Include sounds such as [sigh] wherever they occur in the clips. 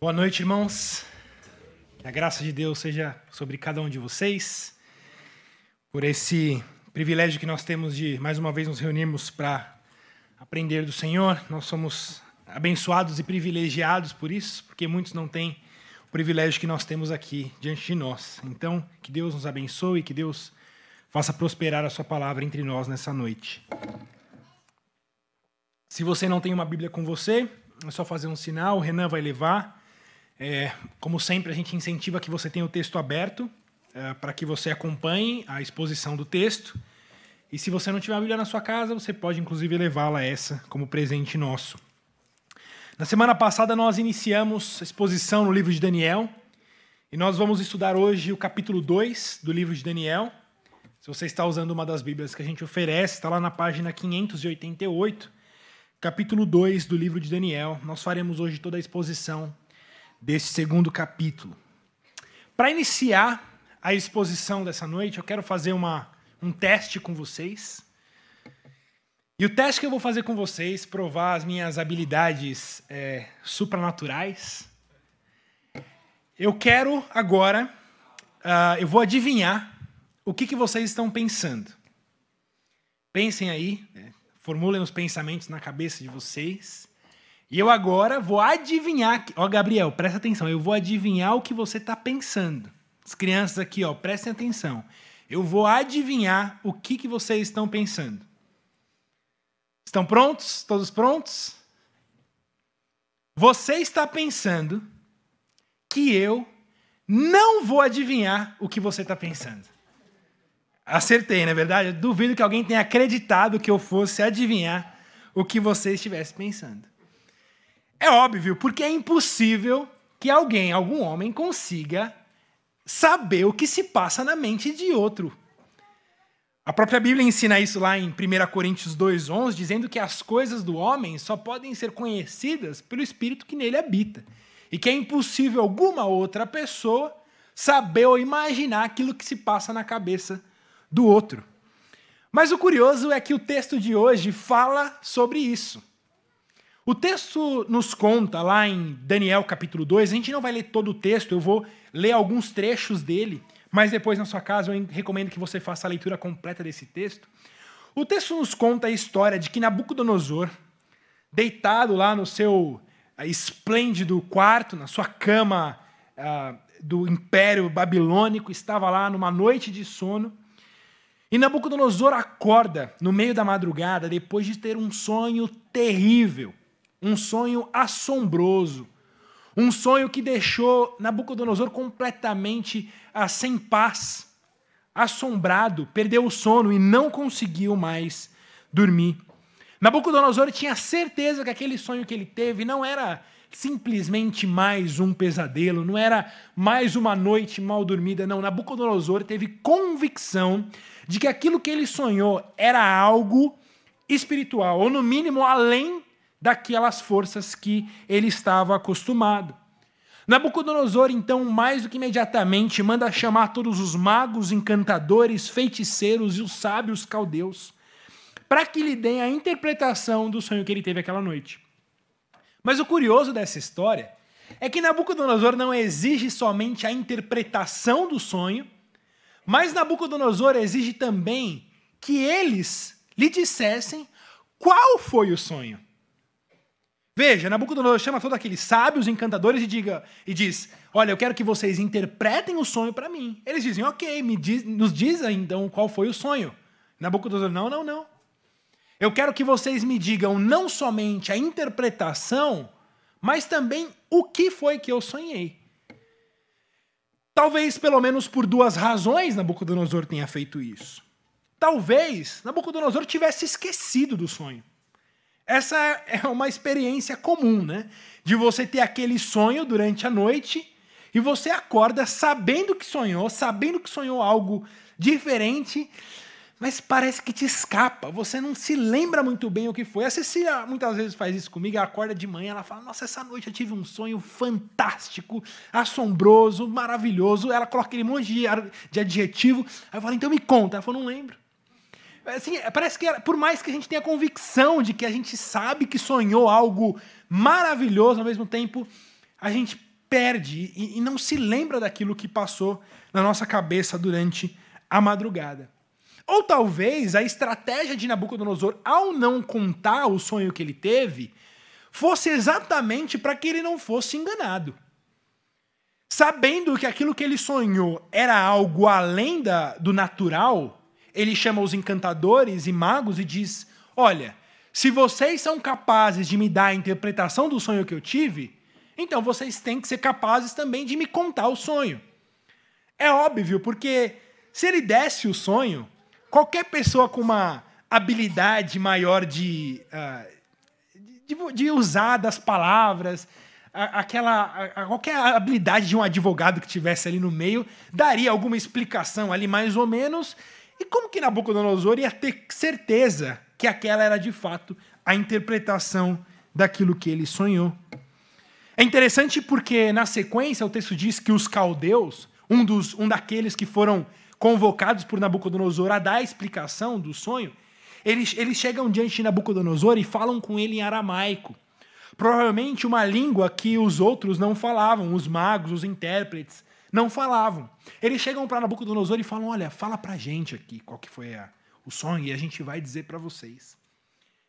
Boa noite, irmãos. Que a graça de Deus seja sobre cada um de vocês, por esse privilégio que nós temos de mais uma vez nos reunirmos para aprender do Senhor. Nós somos abençoados e privilegiados por isso, porque muitos não têm o privilégio que nós temos aqui diante de nós. Então, que Deus nos abençoe, que Deus faça prosperar a sua palavra entre nós nessa noite. Se você não tem uma Bíblia com você, é só fazer um sinal, o Renan vai levar. É, como sempre, a gente incentiva que você tenha o texto aberto é, para que você acompanhe a exposição do texto. E se você não tiver a Bíblia na sua casa, você pode inclusive levá-la essa como presente nosso. Na semana passada nós iniciamos a exposição no livro de Daniel e nós vamos estudar hoje o capítulo 2 do livro de Daniel. Se você está usando uma das Bíblias que a gente oferece, está lá na página 588, capítulo 2 do livro de Daniel. Nós faremos hoje toda a exposição desse segundo capítulo. Para iniciar a exposição dessa noite, eu quero fazer uma, um teste com vocês. E o teste que eu vou fazer com vocês, provar as minhas habilidades é, supranaturais. Eu quero agora, uh, eu vou adivinhar o que, que vocês estão pensando. Pensem aí, né? formulem os pensamentos na cabeça de vocês. E eu agora vou adivinhar. Ó, Gabriel, presta atenção. Eu vou adivinhar o que você está pensando. As crianças aqui, ó, prestem atenção. Eu vou adivinhar o que, que vocês estão pensando. Estão prontos? Todos prontos? Você está pensando que eu não vou adivinhar o que você está pensando. Acertei, não é verdade? Eu duvido que alguém tenha acreditado que eu fosse adivinhar o que você estivesse pensando. É óbvio, porque é impossível que alguém, algum homem, consiga saber o que se passa na mente de outro. A própria Bíblia ensina isso lá em 1 Coríntios 2,11, dizendo que as coisas do homem só podem ser conhecidas pelo Espírito que nele habita. E que é impossível alguma outra pessoa saber ou imaginar aquilo que se passa na cabeça do outro. Mas o curioso é que o texto de hoje fala sobre isso. O texto nos conta lá em Daniel capítulo 2, a gente não vai ler todo o texto, eu vou ler alguns trechos dele, mas depois na sua casa eu recomendo que você faça a leitura completa desse texto. O texto nos conta a história de que Nabucodonosor, deitado lá no seu uh, esplêndido quarto, na sua cama uh, do Império Babilônico, estava lá numa noite de sono. E Nabucodonosor acorda no meio da madrugada depois de ter um sonho terrível um sonho assombroso, um sonho que deixou Nabucodonosor completamente ah, sem paz, assombrado, perdeu o sono e não conseguiu mais dormir. Nabucodonosor tinha certeza que aquele sonho que ele teve não era simplesmente mais um pesadelo, não era mais uma noite mal dormida, não. Nabucodonosor teve convicção de que aquilo que ele sonhou era algo espiritual, ou no mínimo além daquelas forças que ele estava acostumado. Nabucodonosor, então, mais do que imediatamente, manda chamar todos os magos, encantadores, feiticeiros e os sábios caldeus, para que lhe deem a interpretação do sonho que ele teve aquela noite. Mas o curioso dessa história é que Nabucodonosor não exige somente a interpretação do sonho, mas Nabucodonosor exige também que eles lhe dissessem qual foi o sonho. Veja, Nabucodonosor chama todos aqueles sábios, encantadores e, diga, e diz: Olha, eu quero que vocês interpretem o sonho para mim. Eles dizem: Ok, me diz, nos diz então qual foi o sonho. Nabucodonosor: Não, não, não. Eu quero que vocês me digam não somente a interpretação, mas também o que foi que eu sonhei. Talvez, pelo menos por duas razões, Nabucodonosor tenha feito isso. Talvez Nabucodonosor tivesse esquecido do sonho. Essa é uma experiência comum, né? De você ter aquele sonho durante a noite e você acorda sabendo que sonhou, sabendo que sonhou algo diferente, mas parece que te escapa. Você não se lembra muito bem o que foi. A Cecília muitas vezes faz isso comigo. Ela acorda de manhã, ela fala: Nossa, essa noite eu tive um sonho fantástico, assombroso, maravilhoso. Ela coloca aquele monte de adjetivo. Aí eu falo: Então me conta. Ela falou: Não lembro. Assim, parece que por mais que a gente tenha convicção de que a gente sabe que sonhou algo maravilhoso, ao mesmo tempo a gente perde e, e não se lembra daquilo que passou na nossa cabeça durante a madrugada. Ou talvez a estratégia de Nabucodonosor, ao não contar o sonho que ele teve, fosse exatamente para que ele não fosse enganado. Sabendo que aquilo que ele sonhou era algo além da, do natural, ele chama os encantadores e magos e diz: Olha, se vocês são capazes de me dar a interpretação do sonho que eu tive, então vocês têm que ser capazes também de me contar o sonho. É óbvio, porque se ele desse o sonho, qualquer pessoa com uma habilidade maior de, uh, de, de, usar das palavras, aquela a, qualquer habilidade de um advogado que tivesse ali no meio, daria alguma explicação ali mais ou menos. E como que Nabucodonosor ia ter certeza que aquela era de fato a interpretação daquilo que ele sonhou? É interessante porque na sequência o texto diz que os caldeus, um dos um daqueles que foram convocados por Nabucodonosor a dar a explicação do sonho, eles, eles chegam diante de Nabucodonosor e falam com ele em aramaico. Provavelmente uma língua que os outros não falavam, os magos, os intérpretes, não falavam. Eles chegam para Nabucodonosor e falam: Olha, fala para a gente aqui qual que foi a, o sonho e a gente vai dizer para vocês.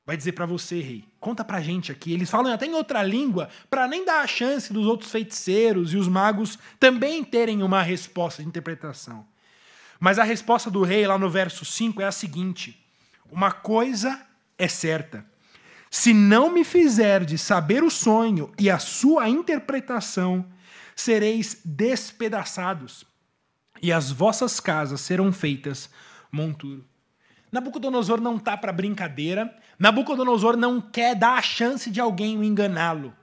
Vai dizer para você, rei. Conta para a gente aqui. Eles falam até em outra língua para nem dar a chance dos outros feiticeiros e os magos também terem uma resposta de interpretação. Mas a resposta do rei, lá no verso 5, é a seguinte: Uma coisa é certa. Se não me fizerdes saber o sonho e a sua interpretação, sereis despedaçados, e as vossas casas serão feitas monturo. Nabucodonosor não está para brincadeira, Nabucodonosor não quer dar a chance de alguém enganá-lo.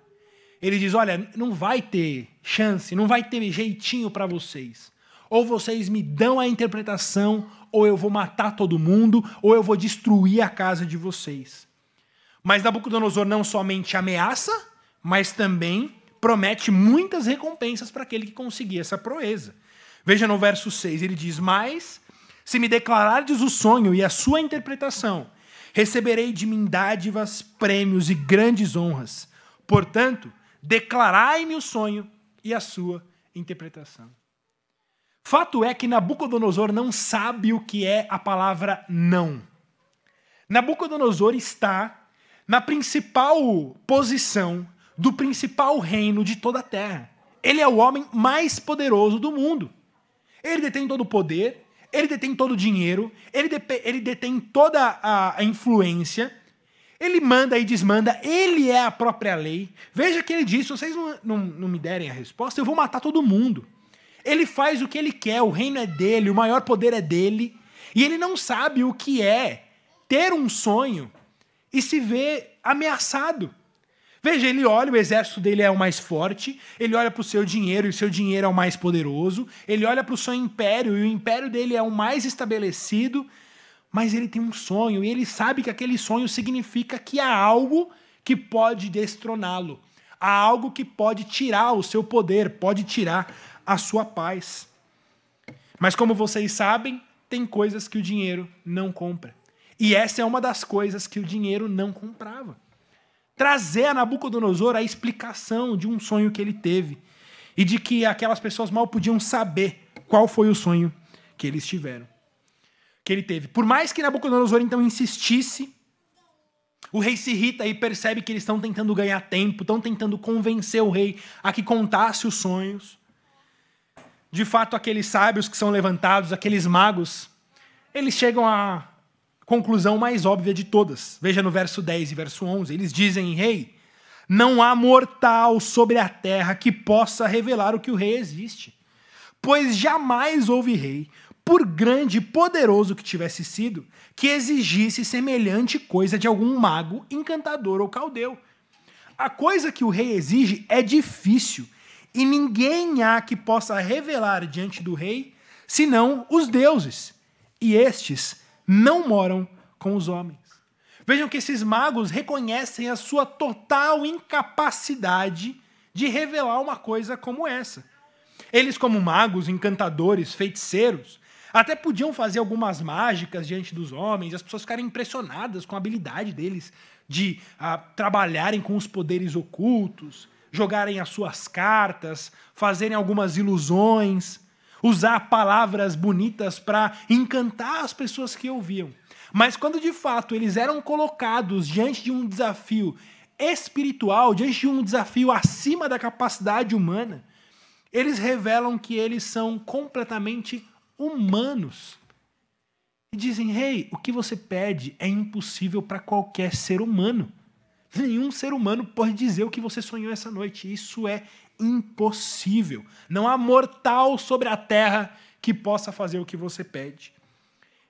Ele diz: Olha, não vai ter chance, não vai ter jeitinho para vocês. Ou vocês me dão a interpretação, ou eu vou matar todo mundo, ou eu vou destruir a casa de vocês. Mas Nabucodonosor não somente ameaça, mas também promete muitas recompensas para aquele que conseguir essa proeza. Veja no verso 6, ele diz: Mas, se me declarardes o sonho e a sua interpretação, receberei de mim dádivas, prêmios e grandes honras. Portanto, declarai-me o sonho e a sua interpretação. Fato é que Nabucodonosor não sabe o que é a palavra não. Nabucodonosor está na principal posição do principal reino de toda a terra. Ele é o homem mais poderoso do mundo. Ele detém todo o poder, ele detém todo o dinheiro, ele, ele detém toda a, a influência, ele manda e desmanda, ele é a própria lei. Veja que ele diz: se vocês não, não, não me derem a resposta, eu vou matar todo mundo. Ele faz o que ele quer, o reino é dele, o maior poder é dele. E ele não sabe o que é ter um sonho e se ver ameaçado. Veja, ele olha, o exército dele é o mais forte, ele olha para o seu dinheiro e o seu dinheiro é o mais poderoso, ele olha para o seu império e o império dele é o mais estabelecido, mas ele tem um sonho e ele sabe que aquele sonho significa que há algo que pode destroná-lo, há algo que pode tirar o seu poder, pode tirar a sua paz. Mas como vocês sabem, tem coisas que o dinheiro não compra. E essa é uma das coisas que o dinheiro não comprava. Trazer a Nabucodonosor a explicação de um sonho que ele teve e de que aquelas pessoas mal podiam saber qual foi o sonho que eles tiveram. Que ele teve. Por mais que Nabucodonosor então insistisse, o rei se irrita e percebe que eles estão tentando ganhar tempo, estão tentando convencer o rei a que contasse os sonhos de fato, aqueles sábios que são levantados, aqueles magos, eles chegam à conclusão mais óbvia de todas. Veja no verso 10 e verso 11. Eles dizem: Rei, não há mortal sobre a terra que possa revelar o que o rei existe. Pois jamais houve rei, por grande e poderoso que tivesse sido, que exigisse semelhante coisa de algum mago, encantador ou caldeu. A coisa que o rei exige é difícil e ninguém há que possa revelar diante do rei, senão os deuses. E estes não moram com os homens. Vejam que esses magos reconhecem a sua total incapacidade de revelar uma coisa como essa. Eles, como magos, encantadores, feiticeiros, até podiam fazer algumas mágicas diante dos homens, as pessoas ficarem impressionadas com a habilidade deles de ah, trabalharem com os poderes ocultos, jogarem as suas cartas, fazerem algumas ilusões, usar palavras bonitas para encantar as pessoas que ouviam. Mas quando de fato eles eram colocados diante de um desafio espiritual, diante de um desafio acima da capacidade humana, eles revelam que eles são completamente humanos. E dizem: Hey, o que você pede é impossível para qualquer ser humano. Nenhum ser humano pode dizer o que você sonhou essa noite. Isso é impossível. Não há mortal sobre a terra que possa fazer o que você pede.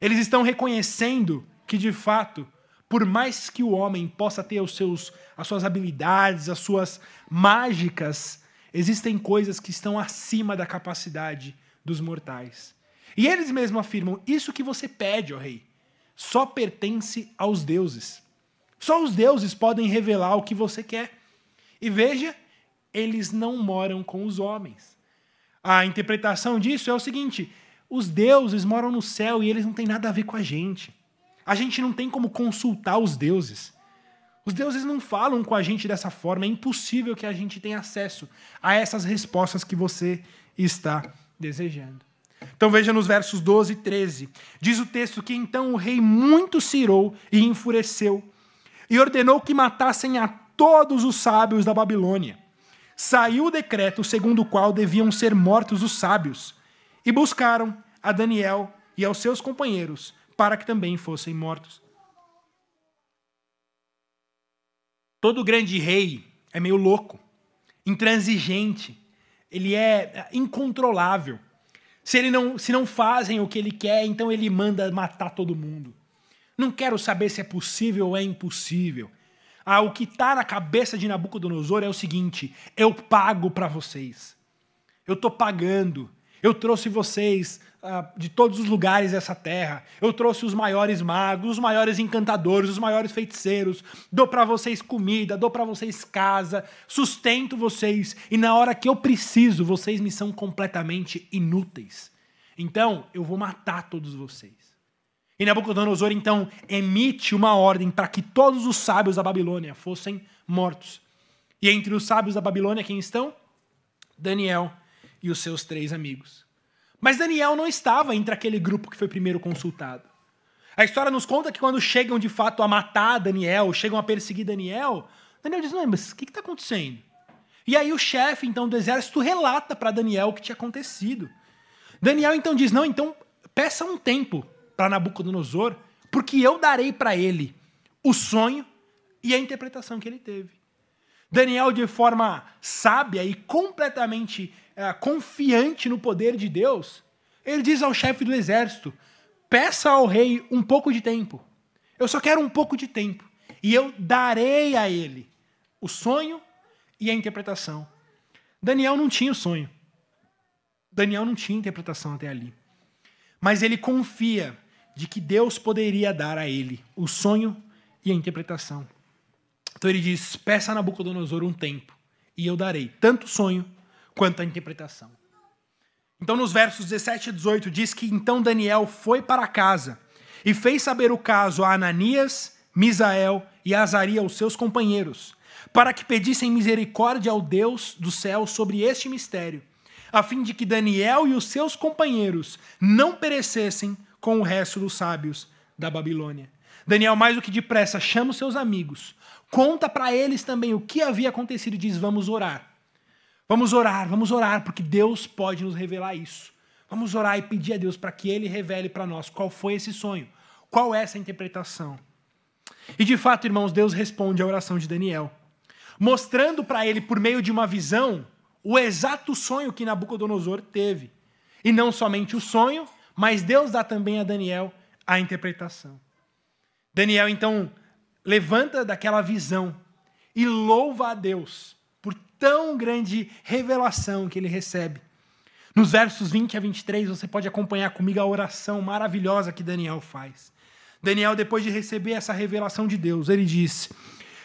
Eles estão reconhecendo que, de fato, por mais que o homem possa ter os seus, as suas habilidades, as suas mágicas, existem coisas que estão acima da capacidade dos mortais. E eles mesmos afirmam: Isso que você pede, ó rei, só pertence aos deuses. Só os deuses podem revelar o que você quer. E veja, eles não moram com os homens. A interpretação disso é o seguinte: os deuses moram no céu e eles não têm nada a ver com a gente. A gente não tem como consultar os deuses. Os deuses não falam com a gente dessa forma, é impossível que a gente tenha acesso a essas respostas que você está desejando. Então veja nos versos 12 e 13. Diz o texto que então o rei muito se irou e enfureceu, e ordenou que matassem a todos os sábios da Babilônia. Saiu o decreto segundo o qual deviam ser mortos os sábios, e buscaram a Daniel e aos seus companheiros para que também fossem mortos. Todo grande rei é meio louco, intransigente, ele é incontrolável. Se, ele não, se não fazem o que ele quer, então ele manda matar todo mundo. Não quero saber se é possível ou é impossível. Ah, o que está na cabeça de Nabucodonosor é o seguinte: eu pago para vocês. Eu estou pagando. Eu trouxe vocês ah, de todos os lugares dessa terra. Eu trouxe os maiores magos, os maiores encantadores, os maiores feiticeiros. Dou para vocês comida, dou para vocês casa, sustento vocês. E na hora que eu preciso, vocês me são completamente inúteis. Então, eu vou matar todos vocês. E Nabucodonosor então emite uma ordem para que todos os sábios da Babilônia fossem mortos. E entre os sábios da Babilônia, quem estão? Daniel e os seus três amigos. Mas Daniel não estava entre aquele grupo que foi primeiro consultado. A história nos conta que quando chegam de fato a matar Daniel, chegam a perseguir Daniel, Daniel diz: Não, mas o que está acontecendo? E aí o chefe então do exército relata para Daniel o que tinha acontecido. Daniel então diz: Não, então peça um tempo para Nabucodonosor, porque eu darei para ele o sonho e a interpretação que ele teve. Daniel, de forma sábia e completamente é, confiante no poder de Deus, ele diz ao chefe do exército: peça ao rei um pouco de tempo. Eu só quero um pouco de tempo. E eu darei a ele o sonho e a interpretação. Daniel não tinha o sonho. Daniel não tinha interpretação até ali. Mas ele confia de que Deus poderia dar a ele o sonho e a interpretação. Então ele diz: peça a Nabucodonosor um tempo, e eu darei tanto o sonho quanto à interpretação. Então, nos versos 17 e 18, diz que então Daniel foi para casa e fez saber o caso a Ananias, Misael e Azaria, os seus companheiros, para que pedissem misericórdia ao Deus do céu sobre este mistério, a fim de que Daniel e os seus companheiros não perecessem com o resto dos sábios da Babilônia. Daniel, mais do que depressa, chama os seus amigos, conta para eles também o que havia acontecido e diz: Vamos orar. Vamos orar, vamos orar, porque Deus pode nos revelar isso. Vamos orar e pedir a Deus para que Ele revele para nós qual foi esse sonho, qual é essa interpretação. E de fato, irmãos, Deus responde à oração de Daniel, mostrando para ele, por meio de uma visão, o exato sonho que Nabucodonosor teve. E não somente o sonho, mas Deus dá também a Daniel a interpretação. Daniel, então, levanta daquela visão e louva a Deus tão grande revelação que ele recebe. Nos versos 20 a 23, você pode acompanhar comigo a oração maravilhosa que Daniel faz. Daniel, depois de receber essa revelação de Deus, ele diz: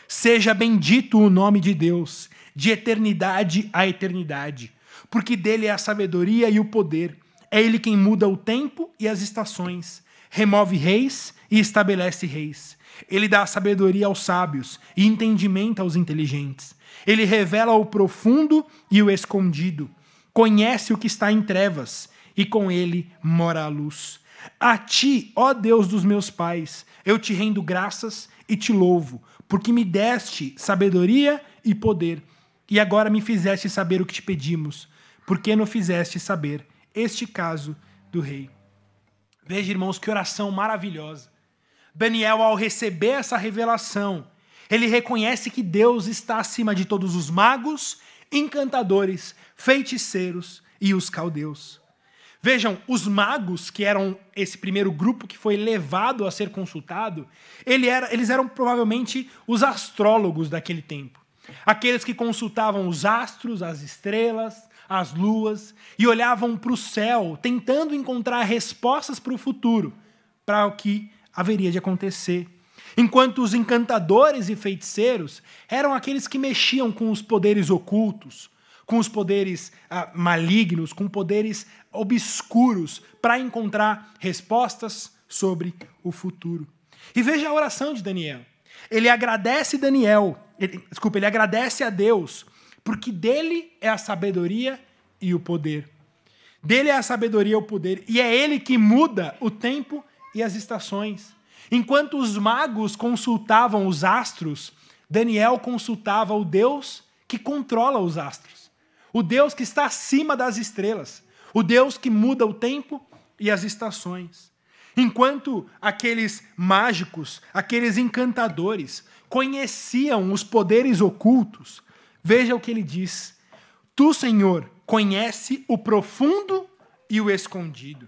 Seja bendito o nome de Deus, de eternidade a eternidade, porque dele é a sabedoria e o poder. É ele quem muda o tempo e as estações, remove reis e estabelece reis. Ele dá sabedoria aos sábios e entendimento aos inteligentes. Ele revela o profundo e o escondido. Conhece o que está em trevas, e com ele mora a luz. A ti, ó Deus dos meus pais, eu te rendo graças e te louvo, porque me deste sabedoria e poder, e agora me fizeste saber o que te pedimos, porque não fizeste saber este caso do rei. Veja, irmãos, que oração maravilhosa. Daniel, ao receber essa revelação, ele reconhece que Deus está acima de todos os magos, encantadores, feiticeiros e os caldeus. Vejam, os magos, que eram esse primeiro grupo que foi levado a ser consultado, ele era, eles eram provavelmente os astrólogos daquele tempo. Aqueles que consultavam os astros, as estrelas, as luas e olhavam para o céu, tentando encontrar respostas para o futuro, para o que haveria de acontecer. Enquanto os encantadores e feiticeiros eram aqueles que mexiam com os poderes ocultos, com os poderes ah, malignos, com poderes obscuros, para encontrar respostas sobre o futuro. E veja a oração de Daniel. Ele agradece Daniel, ele, desculpa, ele agradece a Deus, porque dele é a sabedoria e o poder. Dele é a sabedoria e o poder, e é ele que muda o tempo e as estações. Enquanto os magos consultavam os astros, Daniel consultava o Deus que controla os astros, o Deus que está acima das estrelas, o Deus que muda o tempo e as estações. Enquanto aqueles mágicos, aqueles encantadores, conheciam os poderes ocultos, veja o que ele diz: Tu, Senhor, conhece o profundo e o escondido,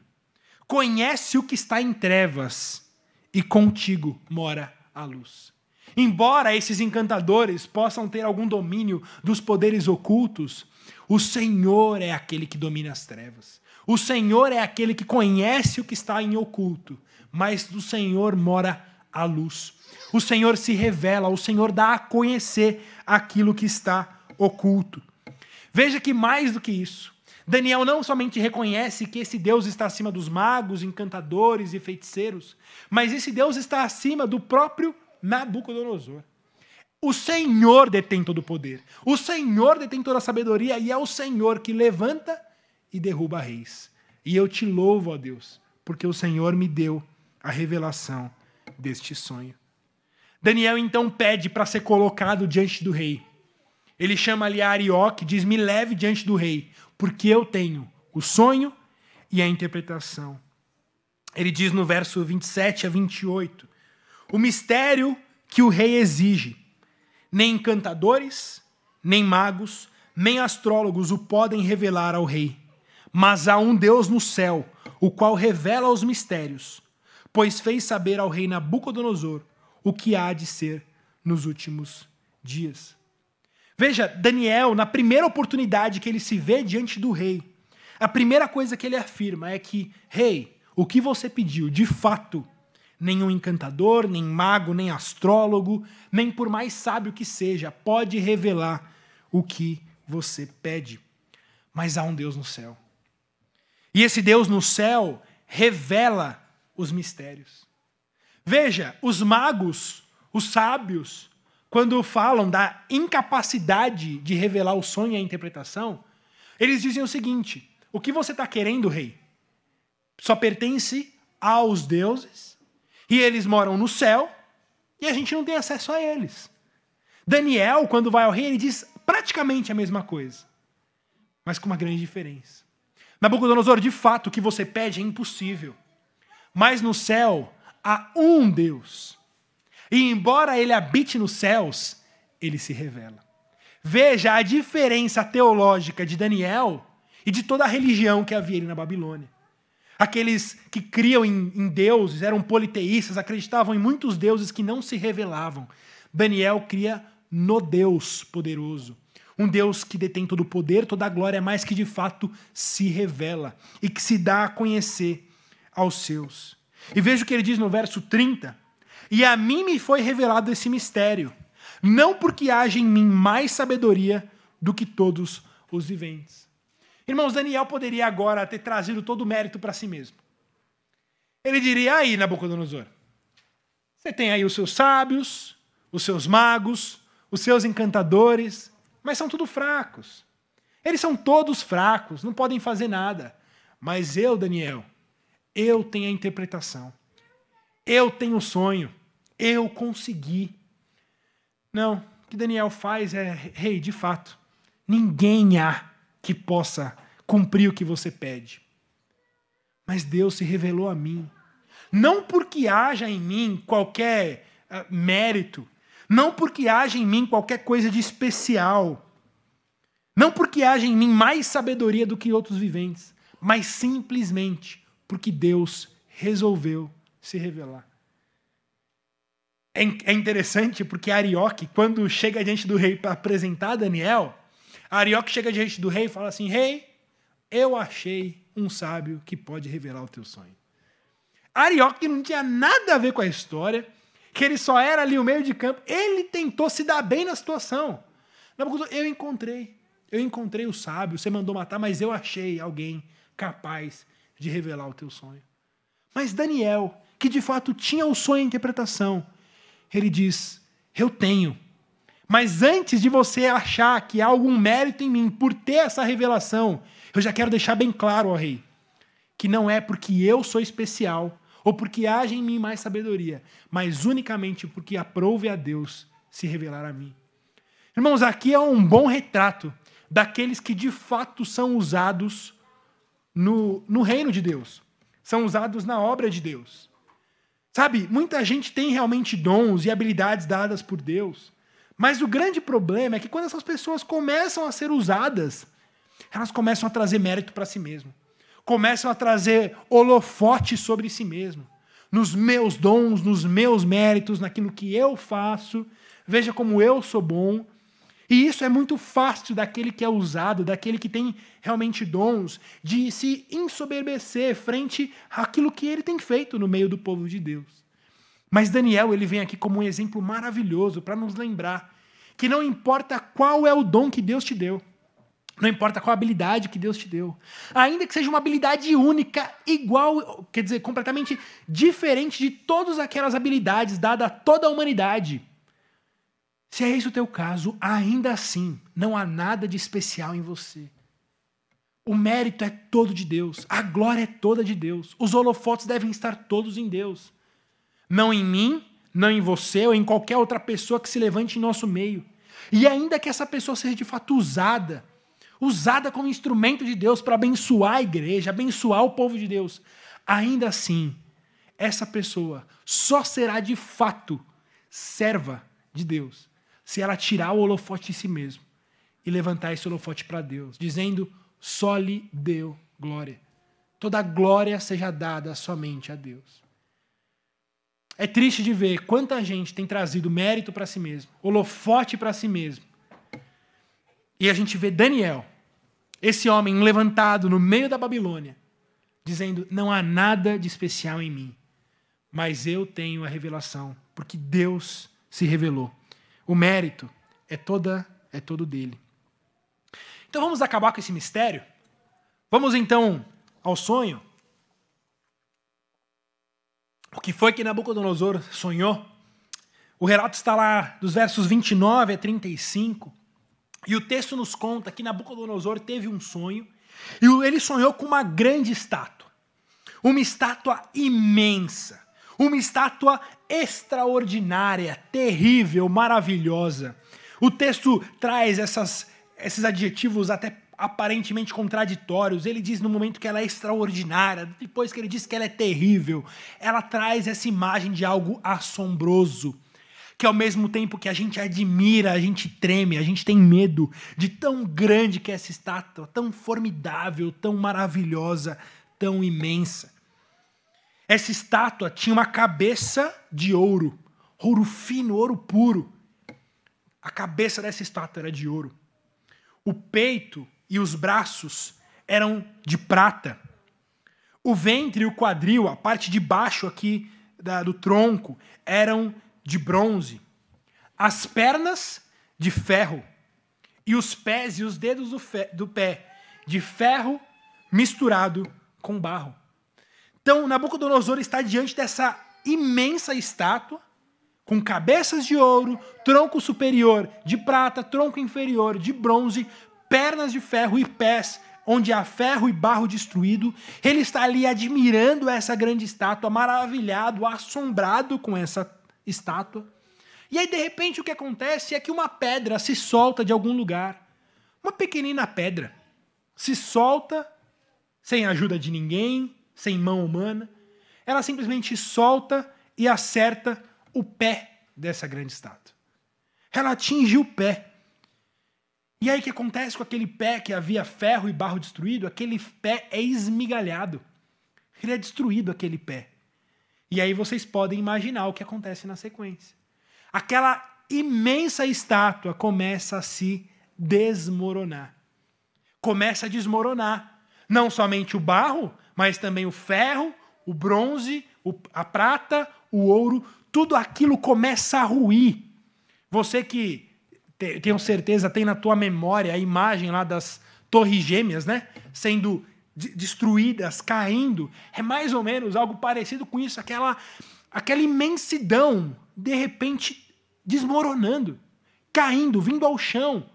conhece o que está em trevas e contigo mora a luz. Embora esses encantadores possam ter algum domínio dos poderes ocultos, o Senhor é aquele que domina as trevas. O Senhor é aquele que conhece o que está em oculto, mas do Senhor mora a luz. O Senhor se revela, o Senhor dá a conhecer aquilo que está oculto. Veja que mais do que isso, Daniel não somente reconhece que esse Deus está acima dos magos, encantadores e feiticeiros, mas esse Deus está acima do próprio Nabucodonosor. O Senhor detém todo o poder. O Senhor detém toda a sabedoria e é o Senhor que levanta e derruba reis. E eu te louvo, ó Deus, porque o Senhor me deu a revelação deste sonho. Daniel então pede para ser colocado diante do rei. Ele chama ali a Arioque, diz: Me leve diante do rei porque eu tenho o sonho e a interpretação. Ele diz no verso 27 a 28: O mistério que o rei exige, nem encantadores, nem magos, nem astrólogos o podem revelar ao rei, mas há um Deus no céu, o qual revela os mistérios, pois fez saber ao rei Nabucodonosor o que há de ser nos últimos dias. Veja, Daniel, na primeira oportunidade que ele se vê diante do rei, a primeira coisa que ele afirma é que, rei, o que você pediu, de fato, nenhum encantador, nem mago, nem astrólogo, nem por mais sábio que seja, pode revelar o que você pede. Mas há um Deus no céu. E esse Deus no céu revela os mistérios. Veja, os magos, os sábios, quando falam da incapacidade de revelar o sonho e a interpretação, eles dizem o seguinte: o que você está querendo, rei, só pertence aos deuses, e eles moram no céu, e a gente não tem acesso a eles. Daniel, quando vai ao rei, ele diz praticamente a mesma coisa, mas com uma grande diferença. Nabucodonosor, de fato, o que você pede é impossível, mas no céu há um Deus e embora ele habite nos céus, ele se revela. Veja a diferença teológica de Daniel e de toda a religião que havia ali na Babilônia. Aqueles que criam em, em deuses, eram politeístas, acreditavam em muitos deuses que não se revelavam. Daniel cria no Deus poderoso. Um Deus que detém todo o poder, toda a glória, mas que de fato se revela e que se dá a conhecer aos seus. E veja o que ele diz no verso 30. E a mim me foi revelado esse mistério, não porque haja em mim mais sabedoria do que todos os viventes. Irmãos, Daniel poderia agora ter trazido todo o mérito para si mesmo. Ele diria: aí, Nabucodonosor, você tem aí os seus sábios, os seus magos, os seus encantadores, mas são tudo fracos. Eles são todos fracos, não podem fazer nada. Mas eu, Daniel, eu tenho a interpretação. Eu tenho o sonho. Eu consegui. Não, o que Daniel faz é, rei, hey, de fato, ninguém há que possa cumprir o que você pede. Mas Deus se revelou a mim. Não porque haja em mim qualquer uh, mérito, não porque haja em mim qualquer coisa de especial, não porque haja em mim mais sabedoria do que outros viventes, mas simplesmente porque Deus resolveu se revelar. É, é interessante porque Arioque, quando chega diante do rei para apresentar Daniel, Arioque chega diante do rei e fala assim: Rei, eu achei um sábio que pode revelar o teu sonho. Arioque não tinha nada a ver com a história, que ele só era ali o meio de campo, ele tentou se dar bem na situação. Eu encontrei, eu encontrei o sábio, você mandou matar, mas eu achei alguém capaz de revelar o teu sonho. Mas Daniel, que de fato tinha o sonho e a interpretação, ele diz: Eu tenho. Mas antes de você achar que há algum mérito em mim por ter essa revelação, eu já quero deixar bem claro, ó rei, que não é porque eu sou especial ou porque haja em mim mais sabedoria, mas unicamente porque aprove a Deus se revelar a mim. Irmãos, aqui é um bom retrato daqueles que de fato são usados no, no reino de Deus, são usados na obra de Deus. Sabe, muita gente tem realmente dons e habilidades dadas por Deus, mas o grande problema é que quando essas pessoas começam a ser usadas, elas começam a trazer mérito para si mesmo começam a trazer holofote sobre si mesmo, nos meus dons, nos meus méritos, naquilo que eu faço. Veja como eu sou bom. E isso é muito fácil daquele que é usado, daquele que tem realmente dons, de se ensoberbecer frente àquilo que ele tem feito no meio do povo de Deus. Mas Daniel, ele vem aqui como um exemplo maravilhoso para nos lembrar que não importa qual é o dom que Deus te deu, não importa qual habilidade que Deus te deu. Ainda que seja uma habilidade única, igual, quer dizer, completamente diferente de todas aquelas habilidades dadas a toda a humanidade. Se é esse o teu caso, ainda assim, não há nada de especial em você. O mérito é todo de Deus, a glória é toda de Deus. Os holofotes devem estar todos em Deus. Não em mim, não em você ou em qualquer outra pessoa que se levante em nosso meio. E ainda que essa pessoa seja de fato usada usada como instrumento de Deus para abençoar a igreja, abençoar o povo de Deus, ainda assim, essa pessoa só será de fato serva de Deus se ela tirar o holofote de si mesmo e levantar esse holofote para Deus, dizendo: só lhe deu glória. Toda glória seja dada somente a Deus. É triste de ver quanta gente tem trazido mérito para si mesmo, holofote para si mesmo. E a gente vê Daniel, esse homem levantado no meio da Babilônia, dizendo: Não há nada de especial em mim, mas eu tenho a revelação, porque Deus se revelou. O mérito é toda é todo dele. Então vamos acabar com esse mistério? Vamos então ao sonho? O que foi que Nabucodonosor sonhou? O relato está lá dos versos 29 a 35. E o texto nos conta que Nabucodonosor teve um sonho e ele sonhou com uma grande estátua. Uma estátua imensa. Uma estátua extraordinária, terrível, maravilhosa. O texto traz essas, esses adjetivos até aparentemente contraditórios. Ele diz no momento que ela é extraordinária, depois que ele diz que ela é terrível, ela traz essa imagem de algo assombroso que ao mesmo tempo que a gente admira, a gente treme, a gente tem medo de tão grande que é essa estátua, tão formidável, tão maravilhosa, tão imensa. Essa estátua tinha uma cabeça de ouro, ouro fino, ouro puro. A cabeça dessa estátua era de ouro. O peito e os braços eram de prata. O ventre e o quadril, a parte de baixo aqui da, do tronco, eram de bronze, as pernas de ferro, e os pés e os dedos do, do pé de ferro misturado com barro. Então, Nabucodonosor está diante dessa imensa estátua, com cabeças de ouro, tronco superior de prata, tronco inferior de bronze, pernas de ferro e pés onde há ferro e barro destruído. Ele está ali admirando essa grande estátua, maravilhado, assombrado com essa estátua. E aí, de repente, o que acontece é que uma pedra se solta de algum lugar. Uma pequenina pedra se solta, sem ajuda de ninguém, sem mão humana. Ela simplesmente solta e acerta o pé dessa grande estátua. Ela atinge o pé. E aí o que acontece com aquele pé que havia ferro e barro destruído? Aquele pé é esmigalhado. Ele é destruído, aquele pé. E aí vocês podem imaginar o que acontece na sequência. Aquela imensa estátua começa a se desmoronar. Começa a desmoronar. Não somente o barro, mas também o ferro, o bronze, a prata, o ouro, tudo aquilo começa a ruir. Você que tenho certeza, tem na tua memória a imagem lá das torres gêmeas, né? Sendo destruídas, caindo. É mais ou menos algo parecido com isso, aquela, aquela imensidão, de repente, desmoronando, caindo, vindo ao chão.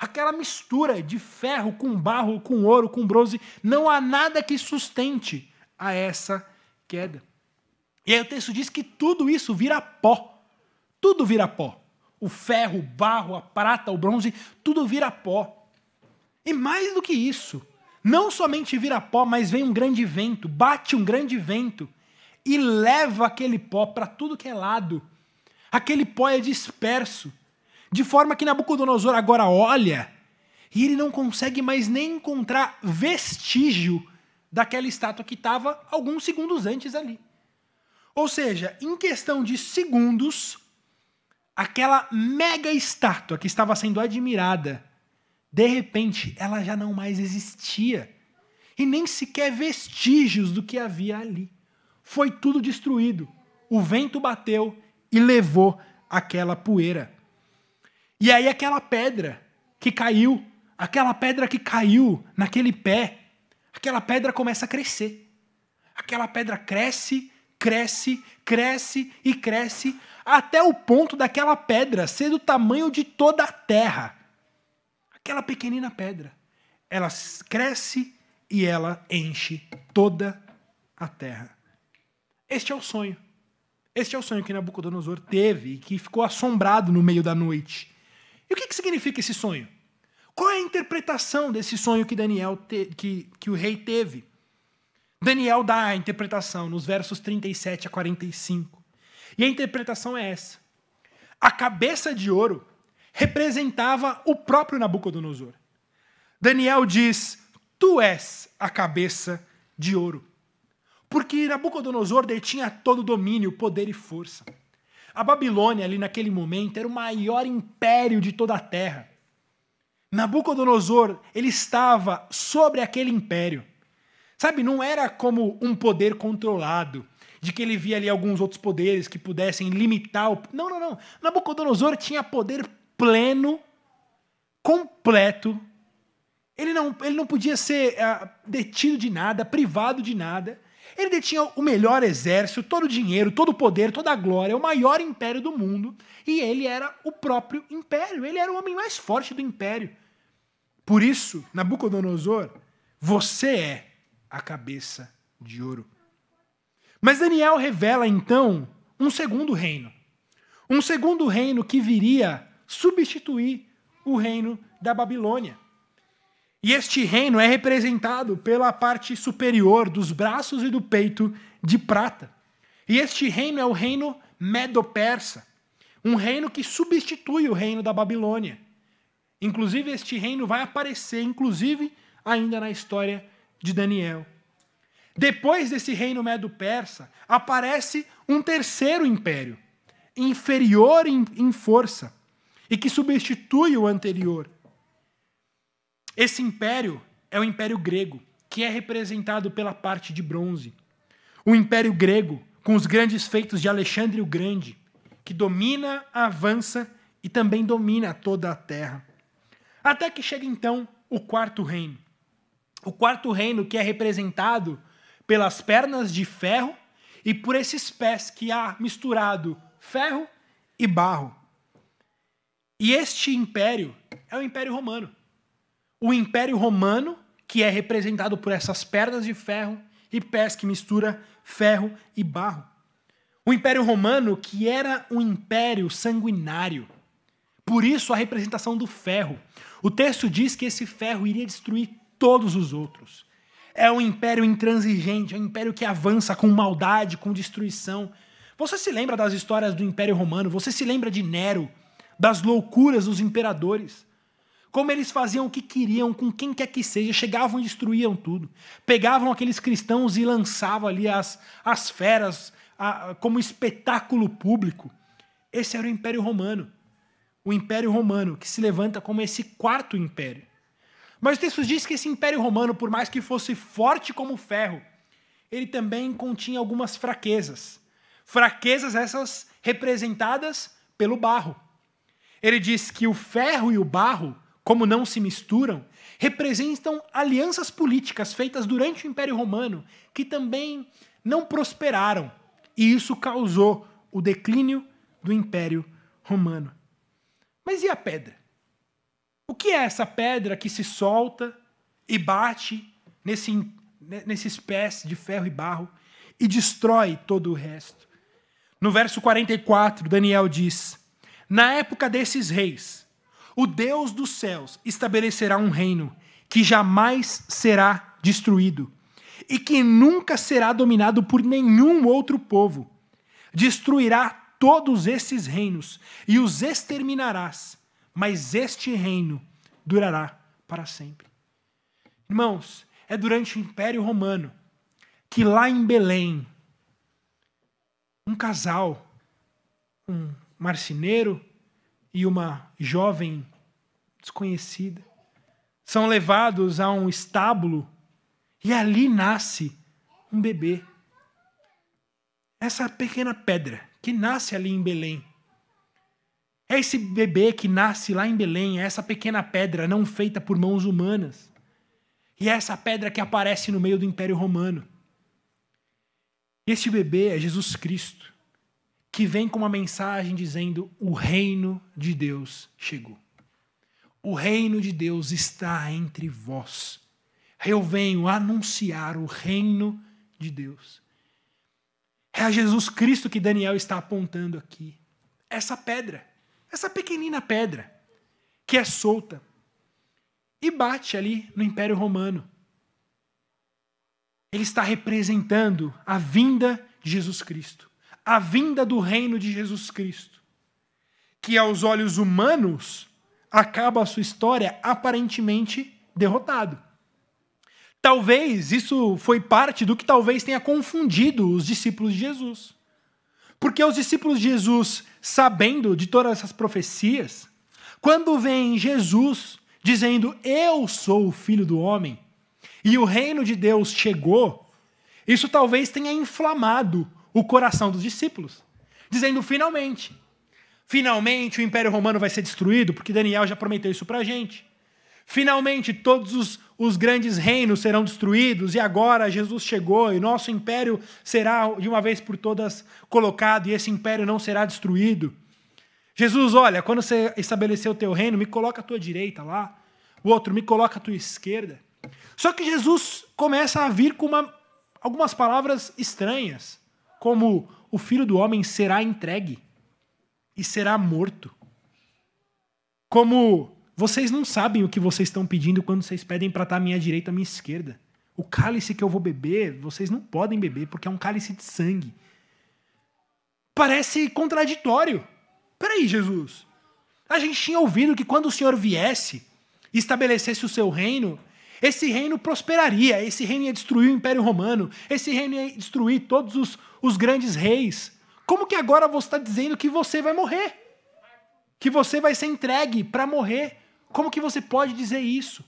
Aquela mistura de ferro com barro, com ouro, com bronze. Não há nada que sustente a essa queda. E aí o texto diz que tudo isso vira pó. Tudo vira pó o ferro, o barro, a prata, o bronze, tudo vira pó. E mais do que isso, não somente vira pó, mas vem um grande vento, bate um grande vento e leva aquele pó para tudo que é lado. Aquele pó é disperso, de forma que Nabucodonosor agora olha e ele não consegue mais nem encontrar vestígio daquela estátua que estava alguns segundos antes ali. Ou seja, em questão de segundos, aquela mega estátua que estava sendo admirada, de repente ela já não mais existia. E nem sequer vestígios do que havia ali. Foi tudo destruído. O vento bateu e levou aquela poeira. E aí aquela pedra que caiu, aquela pedra que caiu naquele pé, aquela pedra começa a crescer. Aquela pedra cresce, cresce, cresce e cresce até o ponto daquela pedra ser do tamanho de toda a terra. Aquela pequenina pedra. Ela cresce e ela enche toda a terra. Este é o sonho. Este é o sonho que Nabucodonosor teve e que ficou assombrado no meio da noite. E o que, que significa esse sonho? Qual é a interpretação desse sonho que Daniel te, que, que o rei teve? Daniel dá a interpretação nos versos 37 a 45. E a interpretação é essa. A cabeça de ouro representava o próprio Nabucodonosor. Daniel diz: Tu és a cabeça de ouro. Porque Nabucodonosor detinha todo o domínio, poder e força. A Babilônia, ali naquele momento, era o maior império de toda a terra. Nabucodonosor, ele estava sobre aquele império. Sabe, não era como um poder controlado, de que ele via ali alguns outros poderes que pudessem limitar o. Não, não, não. Nabucodonosor tinha poder pleno, completo. Ele não, ele não podia ser uh, detido de nada, privado de nada. Ele detinha o melhor exército, todo o dinheiro, todo o poder, toda a glória, o maior império do mundo. E ele era o próprio império. Ele era o homem mais forte do império. Por isso, Nabucodonosor, você é a cabeça de ouro. Mas Daniel revela então um segundo reino. Um segundo reino que viria substituir o reino da Babilônia. E este reino é representado pela parte superior dos braços e do peito de prata. E este reino é o reino medo-persa, um reino que substitui o reino da Babilônia. Inclusive este reino vai aparecer inclusive ainda na história de Daniel. Depois desse reino medo-persa, aparece um terceiro império, inferior em, em força, e que substitui o anterior. Esse império é o Império Grego, que é representado pela parte de bronze. O Império Grego, com os grandes feitos de Alexandre o Grande, que domina, avança e também domina toda a terra. Até que chega então o quarto reino. O quarto reino que é representado pelas pernas de ferro e por esses pés que há misturado ferro e barro. E este império é o Império Romano. O Império Romano, que é representado por essas pernas de ferro e pés que mistura ferro e barro. O Império Romano, que era um império sanguinário. Por isso a representação do ferro. O texto diz que esse ferro iria destruir todos os outros. É um império intransigente, é um império que avança com maldade, com destruição. Você se lembra das histórias do Império Romano? Você se lembra de Nero, das loucuras dos imperadores? Como eles faziam o que queriam, com quem quer que seja, chegavam e destruíam tudo. Pegavam aqueles cristãos e lançavam ali as, as feras a, como espetáculo público. Esse era o Império Romano. O Império Romano, que se levanta como esse quarto império. Mas o texto diz que esse Império Romano, por mais que fosse forte como ferro, ele também continha algumas fraquezas. Fraquezas essas representadas pelo barro. Ele diz que o ferro e o barro, como não se misturam, representam alianças políticas feitas durante o Império Romano que também não prosperaram. E isso causou o declínio do Império Romano. Mas e a pedra? O que é essa pedra que se solta e bate nesse, nesses pés de ferro e barro e destrói todo o resto? No verso 44, Daniel diz: Na época desses reis, o Deus dos céus estabelecerá um reino que jamais será destruído e que nunca será dominado por nenhum outro povo. Destruirá todos esses reinos e os exterminarás mas este reino durará para sempre. Irmãos, é durante o Império Romano que lá em Belém, um casal, um marceneiro e uma jovem desconhecida, são levados a um estábulo e ali nasce um bebê. Essa pequena pedra que nasce ali em Belém é esse bebê que nasce lá em Belém, é essa pequena pedra não feita por mãos humanas. E é essa pedra que aparece no meio do Império Romano. Este bebê é Jesus Cristo, que vem com uma mensagem dizendo: o reino de Deus chegou. O reino de Deus está entre vós. Eu venho anunciar o reino de Deus. É a Jesus Cristo que Daniel está apontando aqui. Essa pedra essa pequenina pedra que é solta e bate ali no Império Romano. Ele está representando a vinda de Jesus Cristo, a vinda do reino de Jesus Cristo, que aos olhos humanos acaba a sua história aparentemente derrotado. Talvez isso foi parte do que talvez tenha confundido os discípulos de Jesus. Porque os discípulos de Jesus, sabendo de todas essas profecias, quando vem Jesus dizendo: Eu sou o filho do homem, e o reino de Deus chegou, isso talvez tenha inflamado o coração dos discípulos, dizendo: finalmente, finalmente o Império Romano vai ser destruído, porque Daniel já prometeu isso para a gente. Finalmente, todos os, os, grandes reinos serão destruídos, e agora Jesus chegou, e nosso império será de uma vez por todas colocado, e esse império não será destruído. Jesus, olha, quando você estabelecer o teu reino, me coloca à tua direita lá, o outro me coloca à tua esquerda. Só que Jesus começa a vir com uma, algumas palavras estranhas, como o filho do homem será entregue e será morto. Como vocês não sabem o que vocês estão pedindo quando vocês pedem para estar à minha direita à minha esquerda. O cálice que eu vou beber, vocês não podem beber, porque é um cálice de sangue. Parece contraditório. Peraí, Jesus. A gente tinha ouvido que quando o Senhor viesse e estabelecesse o seu reino, esse reino prosperaria, esse reino ia destruir o Império Romano, esse reino ia destruir todos os, os grandes reis. Como que agora você está dizendo que você vai morrer? Que você vai ser entregue para morrer? Como que você pode dizer isso?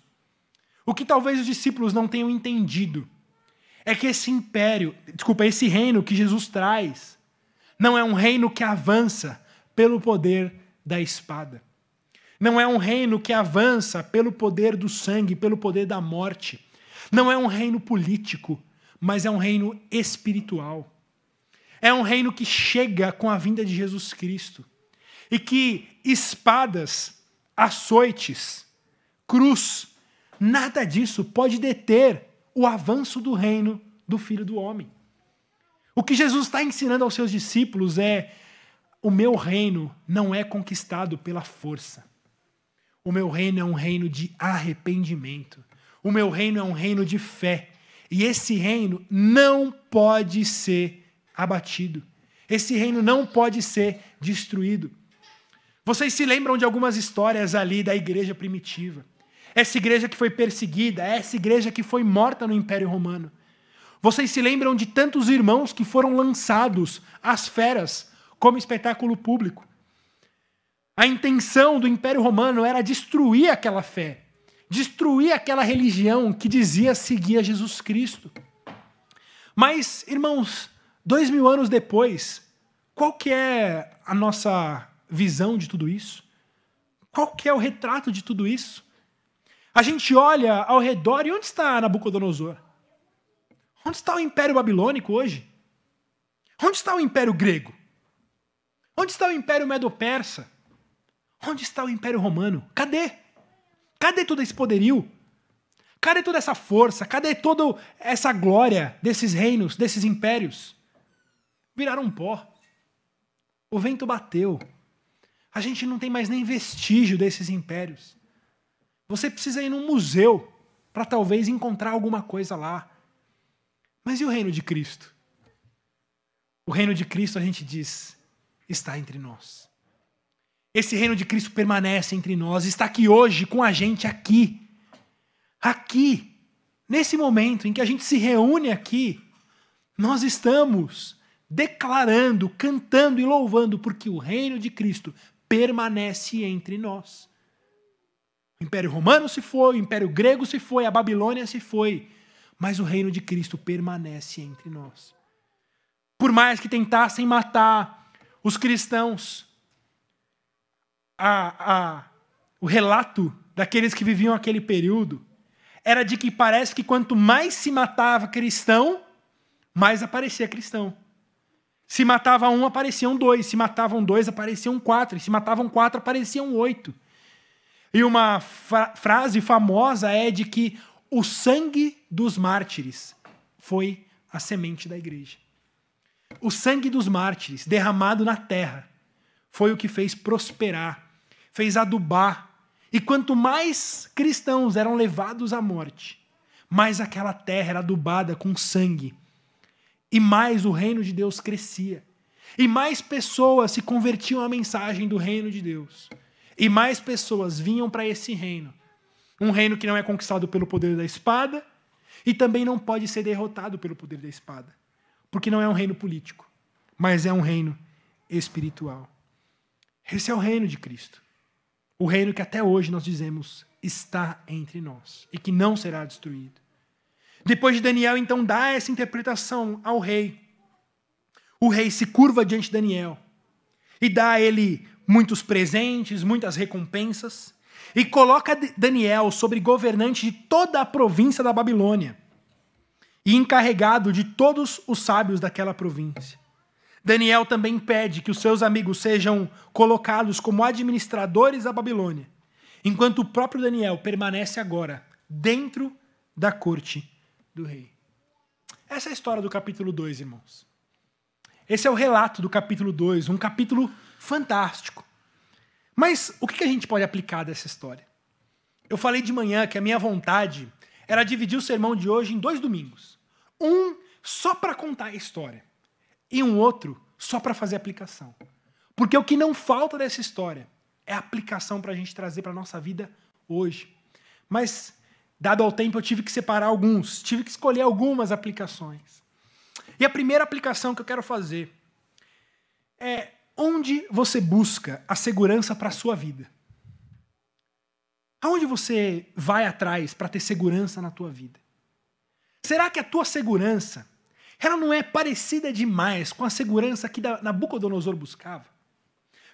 O que talvez os discípulos não tenham entendido é que esse império, desculpa, esse reino que Jesus traz, não é um reino que avança pelo poder da espada. Não é um reino que avança pelo poder do sangue, pelo poder da morte. Não é um reino político, mas é um reino espiritual. É um reino que chega com a vinda de Jesus Cristo. e que espadas, açoites, cruz, nada disso pode deter o avanço do reino do Filho do Homem. O que Jesus está ensinando aos seus discípulos é: o meu reino não é conquistado pela força. O meu reino é um reino de arrependimento. O meu reino é um reino de fé. E esse reino não pode ser abatido. Esse reino não pode ser destruído. Vocês se lembram de algumas histórias ali da igreja primitiva? Essa igreja que foi perseguida, essa igreja que foi morta no Império Romano. Vocês se lembram de tantos irmãos que foram lançados às feras como espetáculo público? A intenção do Império Romano era destruir aquela fé, destruir aquela religião que dizia seguir a Jesus Cristo. Mas, irmãos, dois mil anos depois, qual que é a nossa visão de tudo isso? Qual que é o retrato de tudo isso? A gente olha ao redor e onde está Nabucodonosor? Onde está o Império Babilônico hoje? Onde está o Império Grego? Onde está o Império Medo-Persa? Onde está o Império Romano? Cadê? Cadê todo esse poderio? Cadê toda essa força? Cadê toda essa glória desses reinos, desses impérios? Viraram pó. O vento bateu. A gente não tem mais nem vestígio desses impérios. Você precisa ir num museu para talvez encontrar alguma coisa lá. Mas e o reino de Cristo? O reino de Cristo, a gente diz, está entre nós. Esse reino de Cristo permanece entre nós, está aqui hoje com a gente aqui. Aqui, nesse momento em que a gente se reúne aqui, nós estamos declarando, cantando e louvando, porque o reino de Cristo permanece entre nós. O Império Romano se foi, o Império Grego se foi, a Babilônia se foi, mas o reino de Cristo permanece entre nós. Por mais que tentassem matar os cristãos, a, a, o relato daqueles que viviam aquele período era de que parece que quanto mais se matava cristão, mais aparecia cristão. Se matava um, apareciam dois. Se matavam dois, apareciam quatro. Se matavam quatro, apareciam oito. E uma fra frase famosa é de que o sangue dos mártires foi a semente da igreja. O sangue dos mártires derramado na terra foi o que fez prosperar, fez adubar. E quanto mais cristãos eram levados à morte, mais aquela terra era adubada com sangue. E mais o reino de Deus crescia. E mais pessoas se convertiam à mensagem do reino de Deus. E mais pessoas vinham para esse reino um reino que não é conquistado pelo poder da espada e também não pode ser derrotado pelo poder da espada, porque não é um reino político, mas é um reino espiritual. Esse é o reino de Cristo. O reino que até hoje nós dizemos está entre nós e que não será destruído. Depois de Daniel então dá essa interpretação ao rei, o rei se curva diante de Daniel e dá a ele muitos presentes, muitas recompensas e coloca Daniel sobre governante de toda a província da Babilônia e encarregado de todos os sábios daquela província. Daniel também pede que os seus amigos sejam colocados como administradores da Babilônia, enquanto o próprio Daniel permanece agora dentro da corte do rei. Essa é a história do capítulo 2, irmãos. Esse é o relato do capítulo 2, um capítulo fantástico. Mas o que a gente pode aplicar dessa história? Eu falei de manhã que a minha vontade era dividir o sermão de hoje em dois domingos. Um só para contar a história e um outro só para fazer aplicação. Porque o que não falta dessa história é aplicação para a gente trazer para a nossa vida hoje. Mas, dado ao tempo, eu tive que separar alguns, tive que escolher algumas aplicações. E a primeira aplicação que eu quero fazer é onde você busca a segurança para a sua vida? Aonde você vai atrás para ter segurança na tua vida? Será que a tua segurança ela não é parecida demais com a segurança que Nabucodonosor buscava?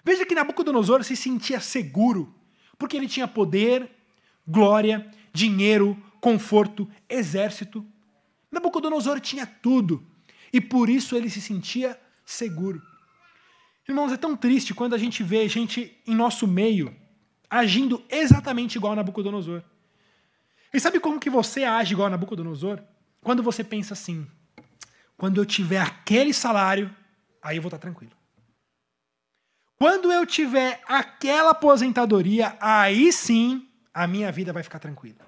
Veja que Nabucodonosor se sentia seguro porque ele tinha poder, glória, dinheiro, conforto, exército. Nabucodonosor tinha tudo e por isso ele se sentia seguro. Irmãos, é tão triste quando a gente vê gente em nosso meio agindo exatamente igual a Nabucodonosor. E sabe como que você age igual a Nabucodonosor? Quando você pensa assim: quando eu tiver aquele salário, aí eu vou estar tranquilo. Quando eu tiver aquela aposentadoria, aí sim a minha vida vai ficar tranquila.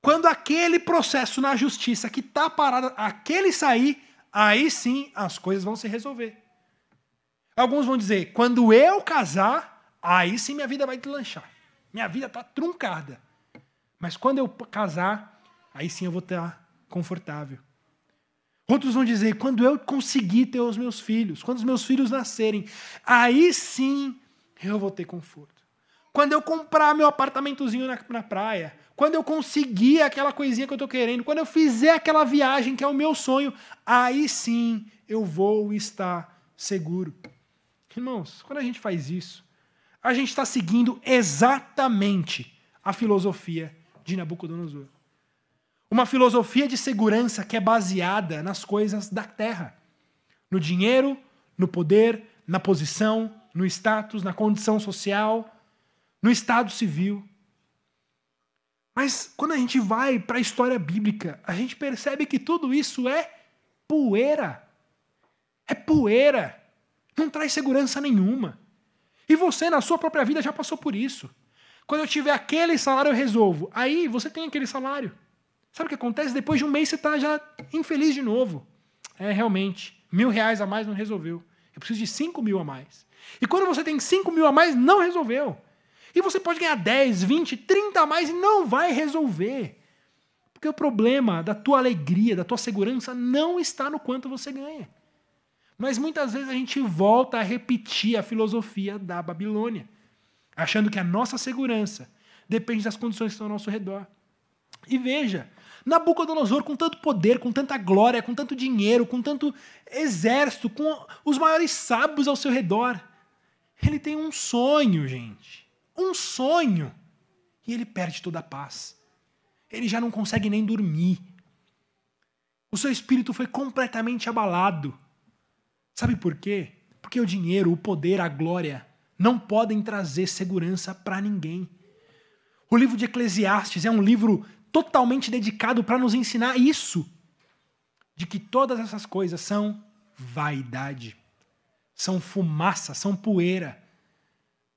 Quando aquele processo na justiça que está parado, aquele sair, aí sim as coisas vão se resolver. Alguns vão dizer, quando eu casar, aí sim minha vida vai deslanchar. Minha vida está truncada. Mas quando eu casar, aí sim eu vou estar confortável. Outros vão dizer, quando eu conseguir ter os meus filhos, quando os meus filhos nascerem, aí sim eu vou ter conforto. Quando eu comprar meu apartamentozinho na, na praia, quando eu conseguir aquela coisinha que eu estou querendo, quando eu fizer aquela viagem que é o meu sonho, aí sim eu vou estar seguro. Irmãos, quando a gente faz isso, a gente está seguindo exatamente a filosofia de Nabucodonosor. Uma filosofia de segurança que é baseada nas coisas da terra: no dinheiro, no poder, na posição, no status, na condição social, no estado civil. Mas quando a gente vai para a história bíblica, a gente percebe que tudo isso é poeira. É poeira não traz segurança nenhuma. E você, na sua própria vida, já passou por isso. Quando eu tiver aquele salário, eu resolvo. Aí você tem aquele salário. Sabe o que acontece? Depois de um mês você está já infeliz de novo. É, realmente, mil reais a mais não resolveu. Eu preciso de cinco mil a mais. E quando você tem cinco mil a mais, não resolveu. E você pode ganhar 10, 20, 30 a mais e não vai resolver. Porque o problema da tua alegria, da tua segurança, não está no quanto você ganha. Mas muitas vezes a gente volta a repetir a filosofia da Babilônia, achando que a nossa segurança depende das condições que estão ao nosso redor. E veja, Nabucodonosor, com tanto poder, com tanta glória, com tanto dinheiro, com tanto exército, com os maiores sábios ao seu redor, ele tem um sonho, gente. Um sonho. E ele perde toda a paz. Ele já não consegue nem dormir. O seu espírito foi completamente abalado. Sabe por quê? Porque o dinheiro, o poder, a glória não podem trazer segurança para ninguém. O livro de Eclesiastes é um livro totalmente dedicado para nos ensinar isso: de que todas essas coisas são vaidade, são fumaça, são poeira.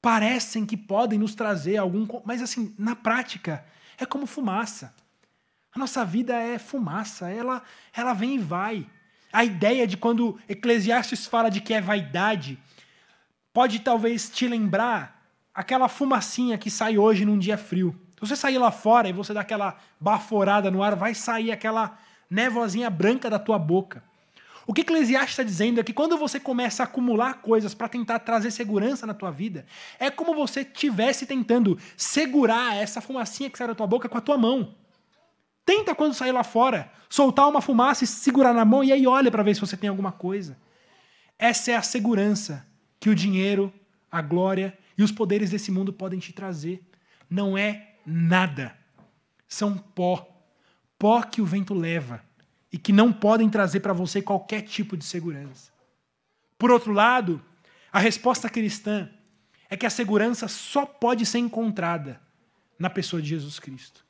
Parecem que podem nos trazer algum. Mas, assim, na prática, é como fumaça. A nossa vida é fumaça, ela, ela vem e vai. A ideia de quando Eclesiastes fala de que é vaidade, pode talvez te lembrar aquela fumacinha que sai hoje num dia frio. Se você sair lá fora e você dar aquela baforada no ar, vai sair aquela névoazinha branca da tua boca. O que Eclesiastes está dizendo é que quando você começa a acumular coisas para tentar trazer segurança na tua vida, é como você estivesse tentando segurar essa fumacinha que sai da tua boca com a tua mão. Tenta quando sair lá fora, soltar uma fumaça e segurar na mão e aí olha para ver se você tem alguma coisa. Essa é a segurança que o dinheiro, a glória e os poderes desse mundo podem te trazer. Não é nada. São pó. Pó que o vento leva e que não podem trazer para você qualquer tipo de segurança. Por outro lado, a resposta cristã é que a segurança só pode ser encontrada na pessoa de Jesus Cristo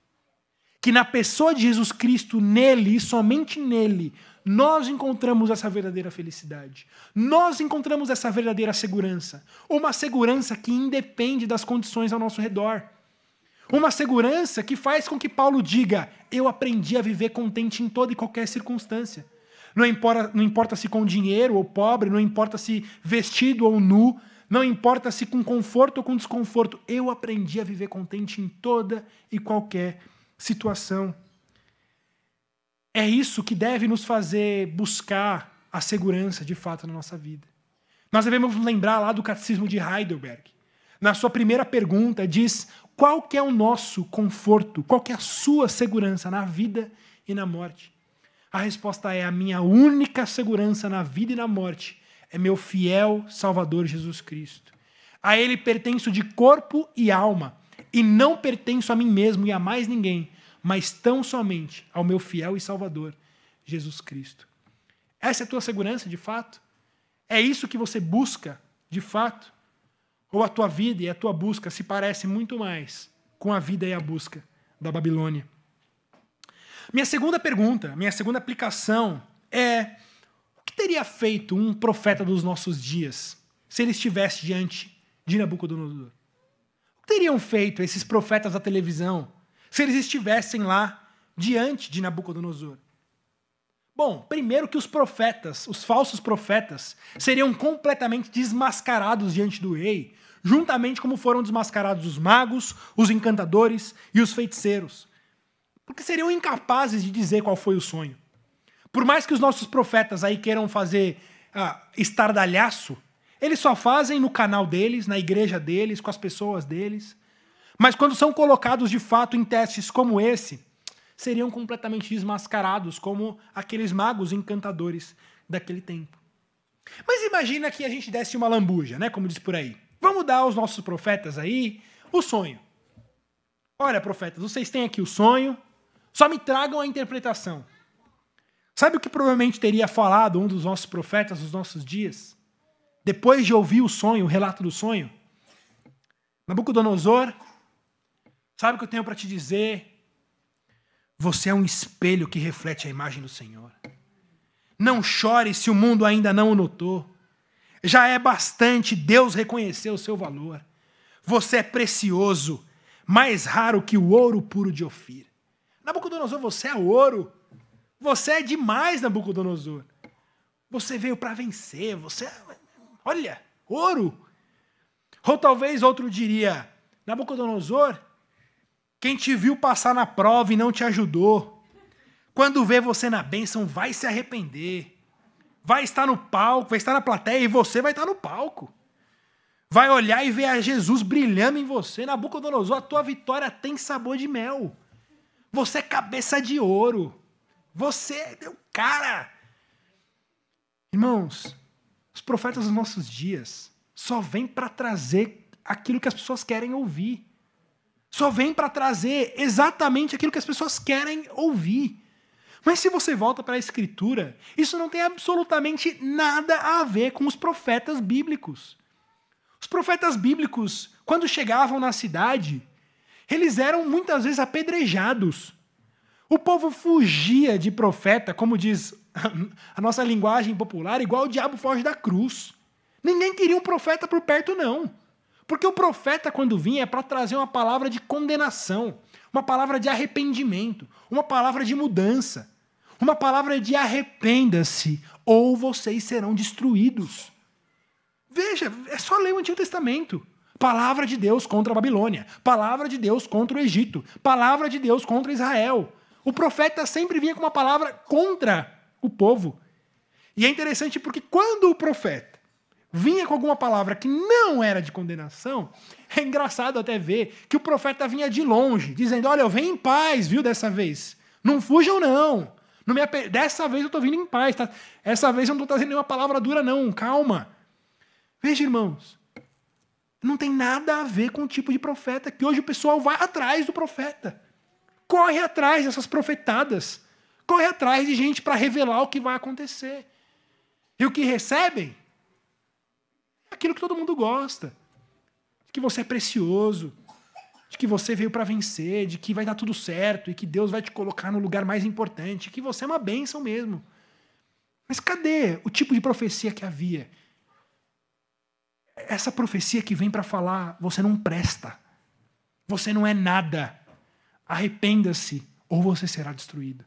que na pessoa de Jesus Cristo, nele e somente nele, nós encontramos essa verdadeira felicidade. Nós encontramos essa verdadeira segurança. Uma segurança que independe das condições ao nosso redor. Uma segurança que faz com que Paulo diga: Eu aprendi a viver contente em toda e qualquer circunstância. Não importa, não importa se com dinheiro ou pobre, não importa se vestido ou nu, não importa se com conforto ou com desconforto, eu aprendi a viver contente em toda e qualquer situação. É isso que deve nos fazer buscar a segurança de fato na nossa vida. Nós devemos lembrar lá do Catecismo de Heidelberg. Na sua primeira pergunta diz qual que é o nosso conforto, qual que é a sua segurança na vida e na morte. A resposta é a minha única segurança na vida e na morte é meu fiel Salvador Jesus Cristo. A ele pertenço de corpo e alma e não pertenço a mim mesmo e a mais ninguém, mas tão somente ao meu fiel e Salvador, Jesus Cristo. Essa é a tua segurança, de fato? É isso que você busca de fato? Ou a tua vida e a tua busca se parece muito mais com a vida e a busca da Babilônia? Minha segunda pergunta, minha segunda aplicação é: o que teria feito um profeta dos nossos dias se ele estivesse diante de Nabucodonosor? O que teriam feito esses profetas da televisão se eles estivessem lá diante de Nabucodonosor? Bom, primeiro que os profetas, os falsos profetas, seriam completamente desmascarados diante do rei, juntamente como foram desmascarados os magos, os encantadores e os feiticeiros. Porque seriam incapazes de dizer qual foi o sonho. Por mais que os nossos profetas aí queiram fazer ah, estardalhaço, eles só fazem no canal deles, na igreja deles, com as pessoas deles. Mas quando são colocados de fato em testes como esse, seriam completamente desmascarados, como aqueles magos encantadores daquele tempo. Mas imagina que a gente desse uma lambuja, né? Como diz por aí. Vamos dar aos nossos profetas aí o sonho. Olha, profetas, vocês têm aqui o sonho, só me tragam a interpretação. Sabe o que provavelmente teria falado um dos nossos profetas nos nossos dias? Depois de ouvir o sonho, o relato do sonho? Nabucodonosor, sabe o que eu tenho para te dizer? Você é um espelho que reflete a imagem do Senhor. Não chore se o mundo ainda não o notou. Já é bastante Deus reconhecer o seu valor. Você é precioso, mais raro que o ouro puro de Ofir. Nabucodonosor, você é ouro. Você é demais, Nabucodonosor. Você veio para vencer. Você é, olha, ouro. Ou talvez outro diria: Nabucodonosor, quem te viu passar na prova e não te ajudou, quando vê você na bênção, vai se arrepender vai estar no palco, vai estar na plateia e você vai estar no palco. Vai olhar e ver a Jesus brilhando em você. Nabucodonosor, a tua vitória tem sabor de mel. Você é cabeça de ouro. Você é o cara. Irmãos, os profetas dos nossos dias só vêm para trazer aquilo que as pessoas querem ouvir. Só vêm para trazer exatamente aquilo que as pessoas querem ouvir. Mas se você volta para a Escritura, isso não tem absolutamente nada a ver com os profetas bíblicos. Os profetas bíblicos, quando chegavam na cidade, eles eram muitas vezes apedrejados. O povo fugia de profeta, como diz [laughs] a nossa linguagem popular, igual o diabo foge da cruz. Ninguém queria um profeta por perto, não. Porque o profeta, quando vinha, é para trazer uma palavra de condenação, uma palavra de arrependimento, uma palavra de mudança, uma palavra de arrependa-se, ou vocês serão destruídos. Veja, é só ler o Antigo Testamento. Palavra de Deus contra a Babilônia, palavra de Deus contra o Egito, palavra de Deus contra Israel. O profeta sempre vinha com uma palavra contra o povo. E é interessante porque quando o profeta vinha com alguma palavra que não era de condenação, [laughs] é engraçado até ver que o profeta vinha de longe, dizendo: Olha, eu venho em paz, viu, dessa vez. Não fujam, não. não me ape... Dessa vez eu estou vindo em paz. Tá? Essa vez eu não estou trazendo nenhuma palavra dura, não. Calma. Veja, irmãos. Não tem nada a ver com o tipo de profeta que hoje o pessoal vai atrás do profeta. Corre atrás dessas profetadas. Corre atrás de gente para revelar o que vai acontecer. E o que recebem aquilo que todo mundo gosta. De que você é precioso, de que você veio para vencer, de que vai dar tudo certo e que Deus vai te colocar no lugar mais importante, que você é uma bênção mesmo. Mas cadê o tipo de profecia que havia? Essa profecia que vem para falar: você não presta, você não é nada, arrependa-se ou você será destruído.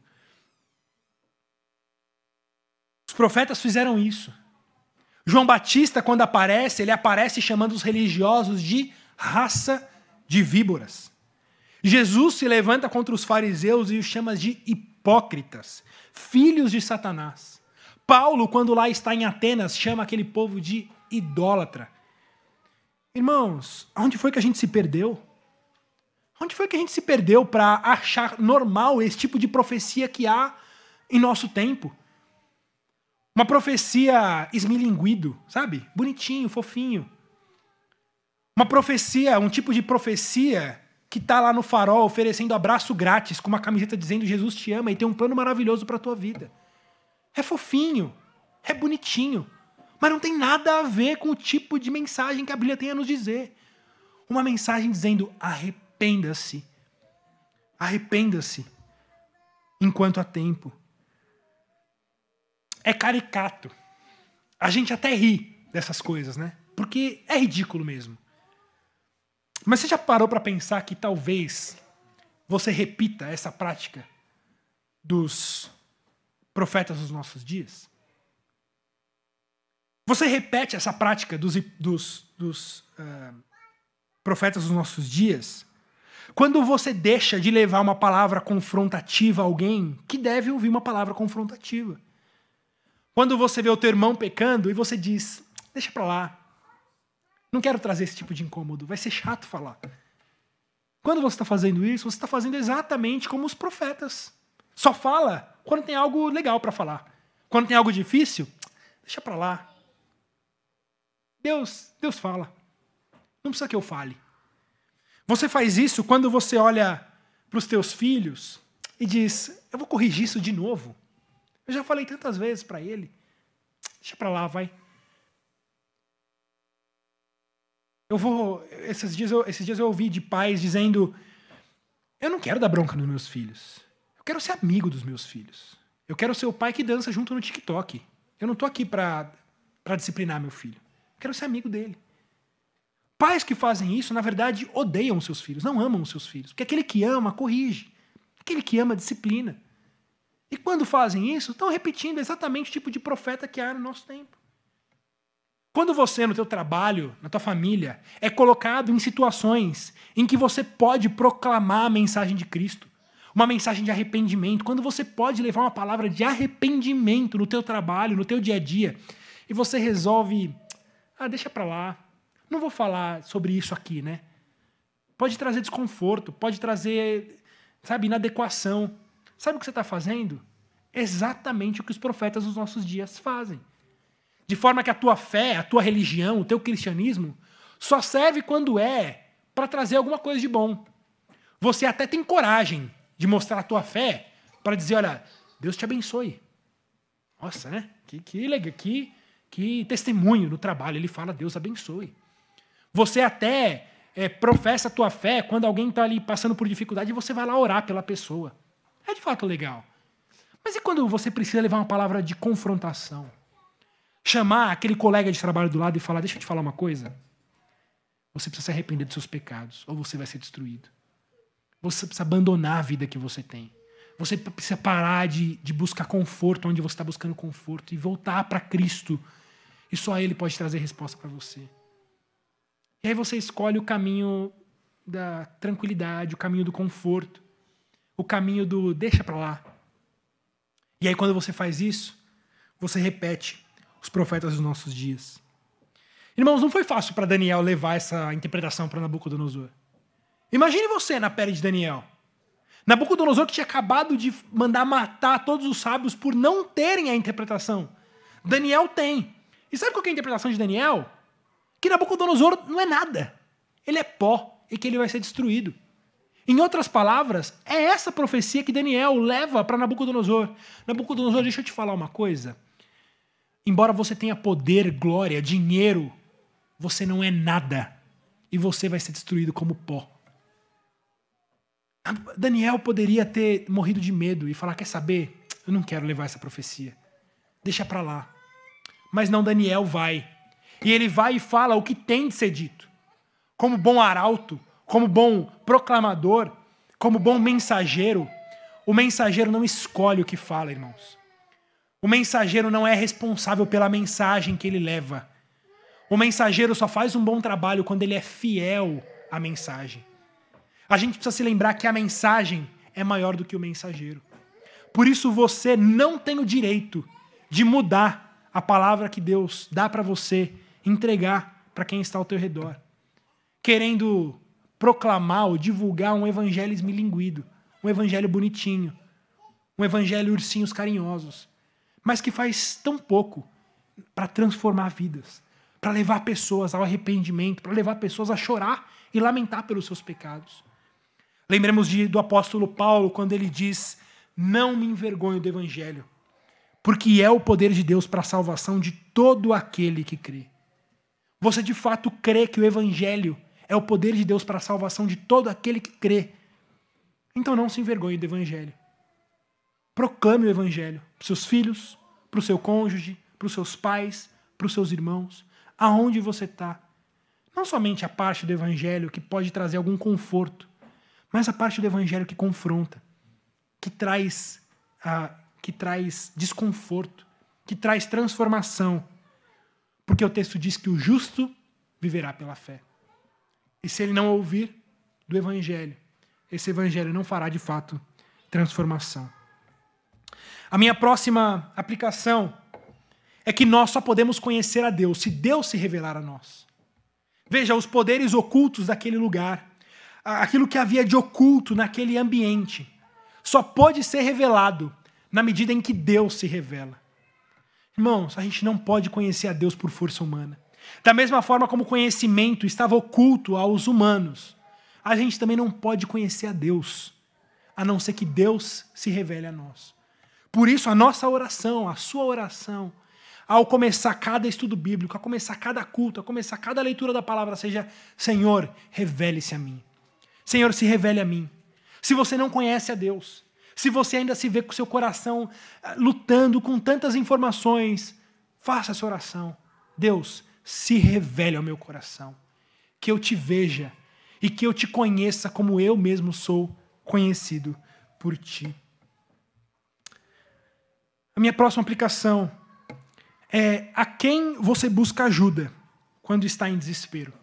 Os profetas fizeram isso. João Batista, quando aparece, ele aparece chamando os religiosos de raça de víboras. Jesus se levanta contra os fariseus e os chama de hipócritas, filhos de Satanás. Paulo, quando lá está em Atenas, chama aquele povo de idólatra. Irmãos, onde foi que a gente se perdeu? Onde foi que a gente se perdeu para achar normal esse tipo de profecia que há em nosso tempo? Uma profecia esmilinguido, sabe? Bonitinho, fofinho. Uma profecia, um tipo de profecia que está lá no farol oferecendo abraço grátis com uma camiseta dizendo Jesus te ama e tem um plano maravilhoso para tua vida. É fofinho, é bonitinho. Mas não tem nada a ver com o tipo de mensagem que a Bíblia tem a nos dizer. Uma mensagem dizendo: arrependa-se. Arrependa-se enquanto há tempo. É caricato. A gente até ri dessas coisas, né? Porque é ridículo mesmo. Mas você já parou para pensar que talvez você repita essa prática dos profetas dos nossos dias? Você repete essa prática dos, dos, dos uh, profetas dos nossos dias quando você deixa de levar uma palavra confrontativa a alguém que deve ouvir uma palavra confrontativa. Quando você vê o teu irmão pecando e você diz: deixa para lá. Não quero trazer esse tipo de incômodo, vai ser chato falar. Quando você está fazendo isso, você está fazendo exatamente como os profetas. Só fala quando tem algo legal para falar. Quando tem algo difícil, deixa para lá. Deus, Deus fala. Não precisa que eu fale. Você faz isso quando você olha para os teus filhos e diz: Eu vou corrigir isso de novo. Eu já falei tantas vezes para ele. Deixa para lá, vai. Eu vou. Esses dias eu, esses dias eu ouvi de pais dizendo: Eu não quero dar bronca nos meus filhos. Eu quero ser amigo dos meus filhos. Eu quero ser o pai que dança junto no TikTok. Eu não estou aqui para disciplinar meu filho. Eu quero ser amigo dele. Pais que fazem isso, na verdade, odeiam seus filhos, não amam os seus filhos. Porque aquele que ama, corrige. Aquele que ama, disciplina. E quando fazem isso, estão repetindo exatamente o tipo de profeta que há no nosso tempo. Quando você, no teu trabalho, na tua família, é colocado em situações em que você pode proclamar a mensagem de Cristo, uma mensagem de arrependimento, quando você pode levar uma palavra de arrependimento no teu trabalho, no teu dia a dia, e você resolve, ah, deixa para lá, não vou falar sobre isso aqui, né? Pode trazer desconforto, pode trazer, sabe, inadequação. Sabe o que você está fazendo? Exatamente o que os profetas dos nossos dias fazem. De forma que a tua fé, a tua religião, o teu cristianismo só serve quando é para trazer alguma coisa de bom. Você até tem coragem de mostrar a tua fé para dizer, olha, Deus te abençoe. Nossa, né? Que, que que, que testemunho no trabalho. Ele fala, Deus abençoe. Você até é, professa a tua fé quando alguém está ali passando por dificuldade e você vai lá orar pela pessoa. É de fato legal. Mas e quando você precisa levar uma palavra de confrontação? Chamar aquele colega de trabalho do lado e falar: Deixa eu te falar uma coisa. Você precisa se arrepender dos seus pecados, ou você vai ser destruído. Você precisa abandonar a vida que você tem. Você precisa parar de, de buscar conforto onde você está buscando conforto e voltar para Cristo. E só Ele pode trazer resposta para você. E aí você escolhe o caminho da tranquilidade, o caminho do conforto, o caminho do deixa para lá. E aí quando você faz isso, você repete os profetas dos nossos dias. Irmãos, não foi fácil para Daniel levar essa interpretação para Nabucodonosor. Imagine você na pele de Daniel. Nabucodonosor que tinha acabado de mandar matar todos os sábios por não terem a interpretação. Daniel tem. E sabe qual é a interpretação de Daniel? que Nabucodonosor não é nada. Ele é pó e que ele vai ser destruído. Em outras palavras, é essa profecia que Daniel leva para Nabucodonosor. Nabucodonosor, deixa eu te falar uma coisa. Embora você tenha poder, glória, dinheiro, você não é nada. E você vai ser destruído como pó. Daniel poderia ter morrido de medo e falar: Quer saber? Eu não quero levar essa profecia. Deixa para lá. Mas não, Daniel vai. E ele vai e fala o que tem de ser dito. Como bom arauto, como bom proclamador, como bom mensageiro, o mensageiro não escolhe o que fala, irmãos. O mensageiro não é responsável pela mensagem que ele leva. O mensageiro só faz um bom trabalho quando ele é fiel à mensagem. A gente precisa se lembrar que a mensagem é maior do que o mensageiro. Por isso você não tem o direito de mudar a palavra que Deus dá para você entregar para quem está ao teu redor, querendo proclamar ou divulgar um evangelho esmilinguido, um evangelho bonitinho, um evangelho ursinhos carinhosos, mas que faz tão pouco para transformar vidas, para levar pessoas ao arrependimento, para levar pessoas a chorar e lamentar pelos seus pecados. Lembremos de, do apóstolo Paulo quando ele diz: Não me envergonho do evangelho, porque é o poder de Deus para a salvação de todo aquele que crê. Você de fato crê que o Evangelho é o poder de Deus para a salvação de todo aquele que crê. Então não se envergonhe do Evangelho. Proclame o Evangelho para seus filhos, para o seu cônjuge, para os seus pais, para os seus irmãos, aonde você está. Não somente a parte do Evangelho que pode trazer algum conforto, mas a parte do Evangelho que confronta, que traz a que traz desconforto, que traz transformação. Porque o texto diz que o justo viverá pela fé. E se ele não ouvir do Evangelho, esse Evangelho não fará de fato transformação. A minha próxima aplicação é que nós só podemos conhecer a Deus se Deus se revelar a nós. Veja, os poderes ocultos daquele lugar, aquilo que havia de oculto naquele ambiente, só pode ser revelado na medida em que Deus se revela. Irmãos, a gente não pode conhecer a Deus por força humana. Da mesma forma como o conhecimento estava oculto aos humanos, a gente também não pode conhecer a Deus, a não ser que Deus se revele a nós. Por isso, a nossa oração, a sua oração, ao começar cada estudo bíblico, a começar cada culto, a começar cada leitura da palavra, seja: Senhor, revele-se a mim. Senhor, se revele a mim. Se você não conhece a Deus, se você ainda se vê com seu coração ah, lutando com tantas informações, faça essa oração. Deus, se revele ao meu coração. Que eu te veja e que eu te conheça como eu mesmo sou conhecido por ti. A minha próxima aplicação é a quem você busca ajuda quando está em desespero.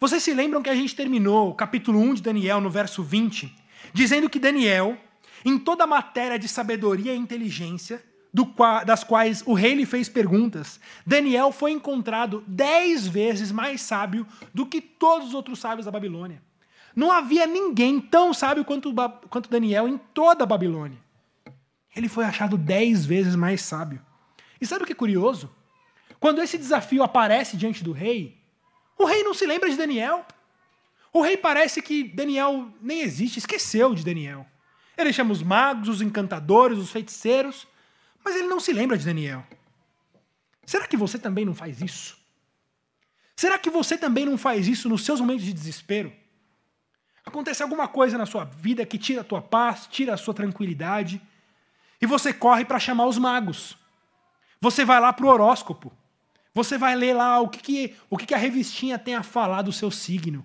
Vocês se lembram que a gente terminou o capítulo 1 de Daniel, no verso 20, dizendo que Daniel em toda a matéria de sabedoria e inteligência, das quais o rei lhe fez perguntas, Daniel foi encontrado dez vezes mais sábio do que todos os outros sábios da Babilônia. Não havia ninguém tão sábio quanto, quanto Daniel em toda a Babilônia. Ele foi achado dez vezes mais sábio. E sabe o que é curioso? Quando esse desafio aparece diante do rei, o rei não se lembra de Daniel. O rei parece que Daniel nem existe, esqueceu de Daniel. Ele chama os magos, os encantadores, os feiticeiros, mas ele não se lembra de Daniel. Será que você também não faz isso? Será que você também não faz isso nos seus momentos de desespero? Acontece alguma coisa na sua vida que tira a tua paz, tira a sua tranquilidade, e você corre para chamar os magos. Você vai lá para o horóscopo. Você vai ler lá o que, que, o que, que a revistinha tem a falar do seu signo.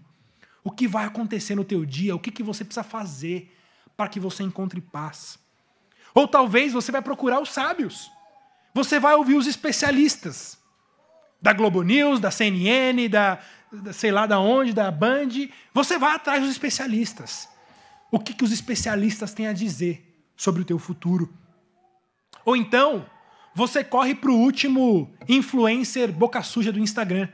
O que vai acontecer no teu dia, o que, que você precisa fazer para que você encontre paz. Ou talvez você vai procurar os sábios. Você vai ouvir os especialistas da Globo News, da CNN, da, da sei lá da onde, da Band. Você vai atrás dos especialistas. O que, que os especialistas têm a dizer sobre o teu futuro? Ou então, você corre para o último influencer boca suja do Instagram,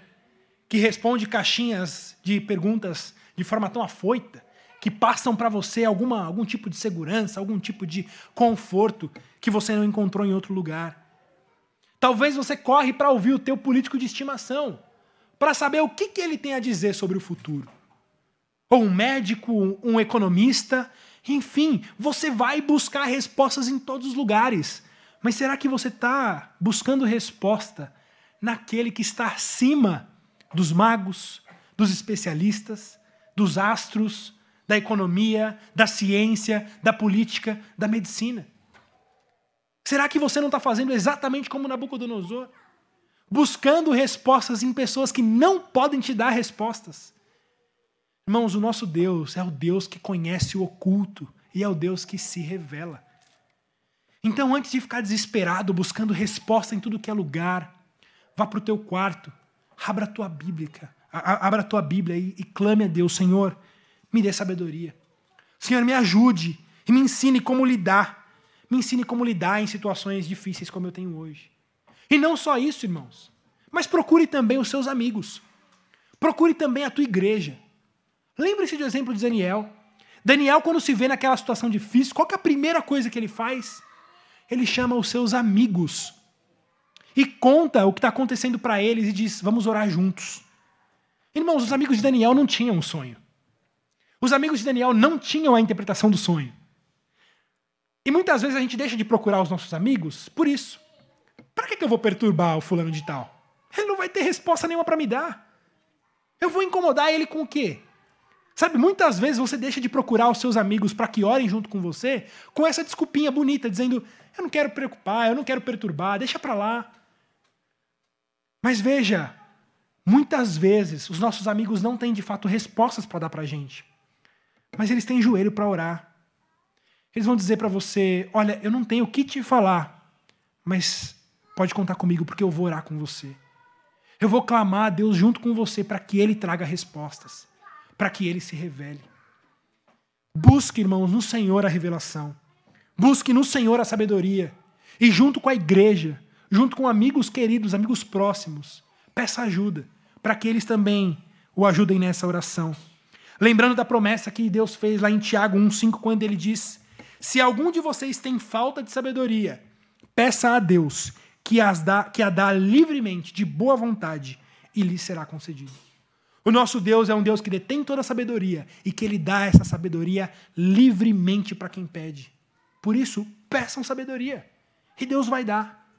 que responde caixinhas de perguntas de forma tão afoita que passam para você alguma, algum tipo de segurança, algum tipo de conforto que você não encontrou em outro lugar. Talvez você corre para ouvir o teu político de estimação, para saber o que, que ele tem a dizer sobre o futuro. Ou um médico, um economista, enfim, você vai buscar respostas em todos os lugares. Mas será que você está buscando resposta naquele que está acima dos magos, dos especialistas, dos astros, da economia, da ciência, da política, da medicina? Será que você não está fazendo exatamente como Nabucodonosor? Buscando respostas em pessoas que não podem te dar respostas. Irmãos, o nosso Deus é o Deus que conhece o oculto e é o Deus que se revela. Então, antes de ficar desesperado buscando resposta em tudo que é lugar, vá para o teu quarto, abra a tua Bíblia, abra a tua Bíblia e, e clame a Deus, Senhor, me dê sabedoria. Senhor, me ajude e me ensine como lidar. Me ensine como lidar em situações difíceis como eu tenho hoje. E não só isso, irmãos, mas procure também os seus amigos. Procure também a tua igreja. Lembre-se do exemplo de Daniel. Daniel, quando se vê naquela situação difícil, qual é a primeira coisa que ele faz? Ele chama os seus amigos e conta o que está acontecendo para eles e diz: Vamos orar juntos. Irmãos, os amigos de Daniel não tinham um sonho. Os amigos de Daniel não tinham a interpretação do sonho. E muitas vezes a gente deixa de procurar os nossos amigos por isso. Para que, eu vou perturbar o fulano de tal? Ele não vai ter resposta nenhuma para me dar. Eu vou incomodar ele com o quê? Sabe, muitas vezes você deixa de procurar os seus amigos para que orem junto com você com essa desculpinha bonita, dizendo: eu não quero preocupar, eu não quero perturbar, deixa para lá. Mas veja, muitas vezes os nossos amigos não têm de fato respostas para dar para a gente, mas eles têm joelho para orar. Eles vão dizer para você: olha, eu não tenho o que te falar, mas pode contar comigo porque eu vou orar com você. Eu vou clamar a Deus junto com você para que Ele traga respostas, para que Ele se revele. Busque, irmãos, no Senhor a revelação. Busque no Senhor a sabedoria. E junto com a igreja, junto com amigos queridos, amigos próximos, peça ajuda, para que eles também o ajudem nessa oração. Lembrando da promessa que Deus fez lá em Tiago 1,5, quando ele diz: Se algum de vocês tem falta de sabedoria, peça a Deus, que, as dá, que a dá livremente, de boa vontade, e lhe será concedido. O nosso Deus é um Deus que detém toda a sabedoria e que ele dá essa sabedoria livremente para quem pede. Por isso, peçam sabedoria. E Deus vai dar.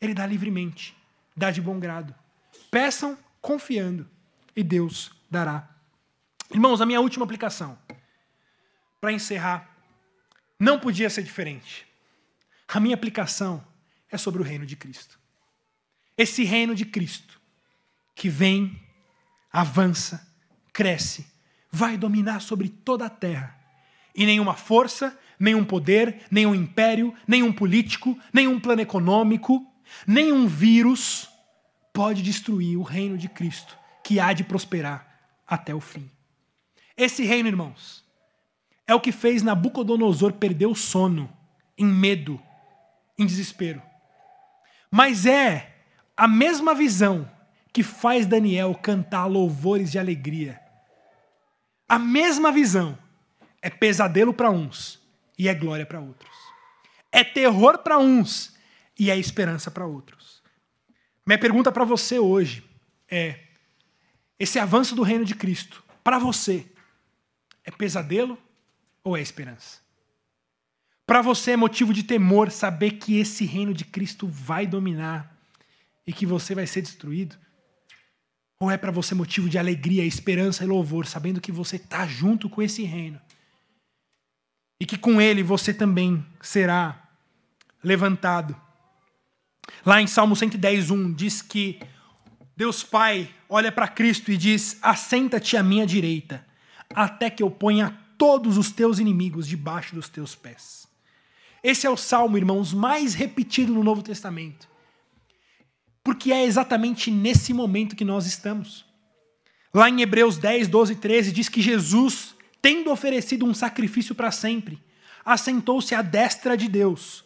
Ele dá livremente, dá de bom grado. Peçam confiando e Deus dará. Irmãos, a minha última aplicação, para encerrar, não podia ser diferente. A minha aplicação é sobre o reino de Cristo. Esse reino de Cristo que vem, avança, cresce, vai dominar sobre toda a terra. E nenhuma força, nenhum poder, nenhum império, nenhum político, nenhum plano econômico, nenhum vírus pode destruir o reino de Cristo, que há de prosperar até o fim. Esse reino, irmãos, é o que fez Nabucodonosor perder o sono, em medo, em desespero. Mas é a mesma visão que faz Daniel cantar louvores de alegria. A mesma visão é pesadelo para uns e é glória para outros. É terror para uns e é esperança para outros. Minha pergunta para você hoje é: esse avanço do reino de Cristo, para você, é pesadelo ou é esperança? Para você é motivo de temor saber que esse reino de Cristo vai dominar e que você vai ser destruído? Ou é para você motivo de alegria, esperança e louvor, sabendo que você está junto com esse reino? E que com ele você também será levantado. Lá em Salmo 110, 1, diz que Deus Pai olha para Cristo e diz: Assenta-te à minha direita, até que eu ponha todos os teus inimigos debaixo dos teus pés. Esse é o salmo, irmãos, mais repetido no Novo Testamento. Porque é exatamente nesse momento que nós estamos. Lá em Hebreus 10, 12 e 13, diz que Jesus, tendo oferecido um sacrifício para sempre, assentou-se à destra de Deus,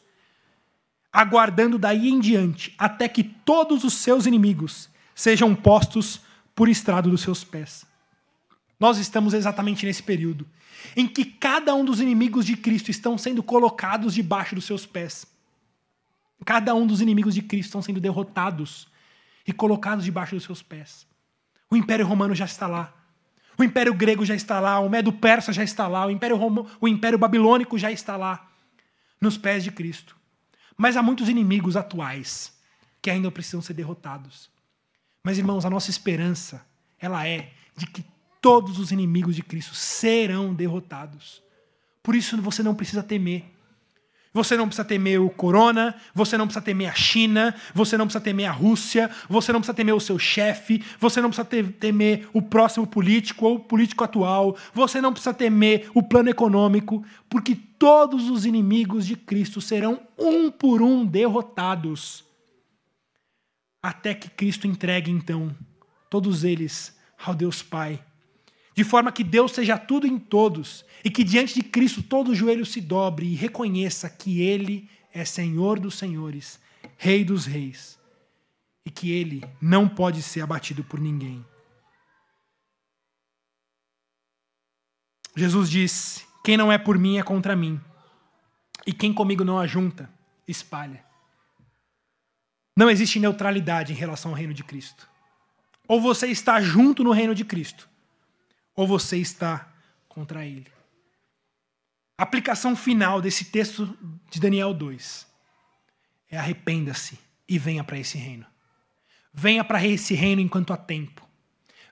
aguardando daí em diante até que todos os seus inimigos sejam postos por estrado dos seus pés. Nós estamos exatamente nesse período em que cada um dos inimigos de Cristo estão sendo colocados debaixo dos seus pés. Cada um dos inimigos de Cristo estão sendo derrotados e colocados debaixo dos seus pés. O Império Romano já está lá. O Império Grego já está lá. O Medo Persa já está lá. O Império, Romo, o Império Babilônico já está lá. Nos pés de Cristo. Mas há muitos inimigos atuais que ainda precisam ser derrotados. Mas, irmãos, a nossa esperança, ela é de que todos os inimigos de Cristo serão derrotados. Por isso você não precisa temer. Você não precisa temer o corona, você não precisa temer a China, você não precisa temer a Rússia, você não precisa temer o seu chefe, você não precisa temer o próximo político ou o político atual, você não precisa temer o plano econômico, porque todos os inimigos de Cristo serão um por um derrotados. Até que Cristo entregue, então, todos eles ao Deus Pai de forma que Deus seja tudo em todos e que diante de Cristo todo o joelho se dobre e reconheça que Ele é Senhor dos senhores, Rei dos reis e que Ele não pode ser abatido por ninguém. Jesus disse: Quem não é por mim é contra mim, e quem comigo não ajunta, espalha. Não existe neutralidade em relação ao reino de Cristo. Ou você está junto no reino de Cristo, ou você está contra ele. aplicação final desse texto de Daniel 2 é arrependa-se e venha para esse reino. Venha para esse reino enquanto há tempo.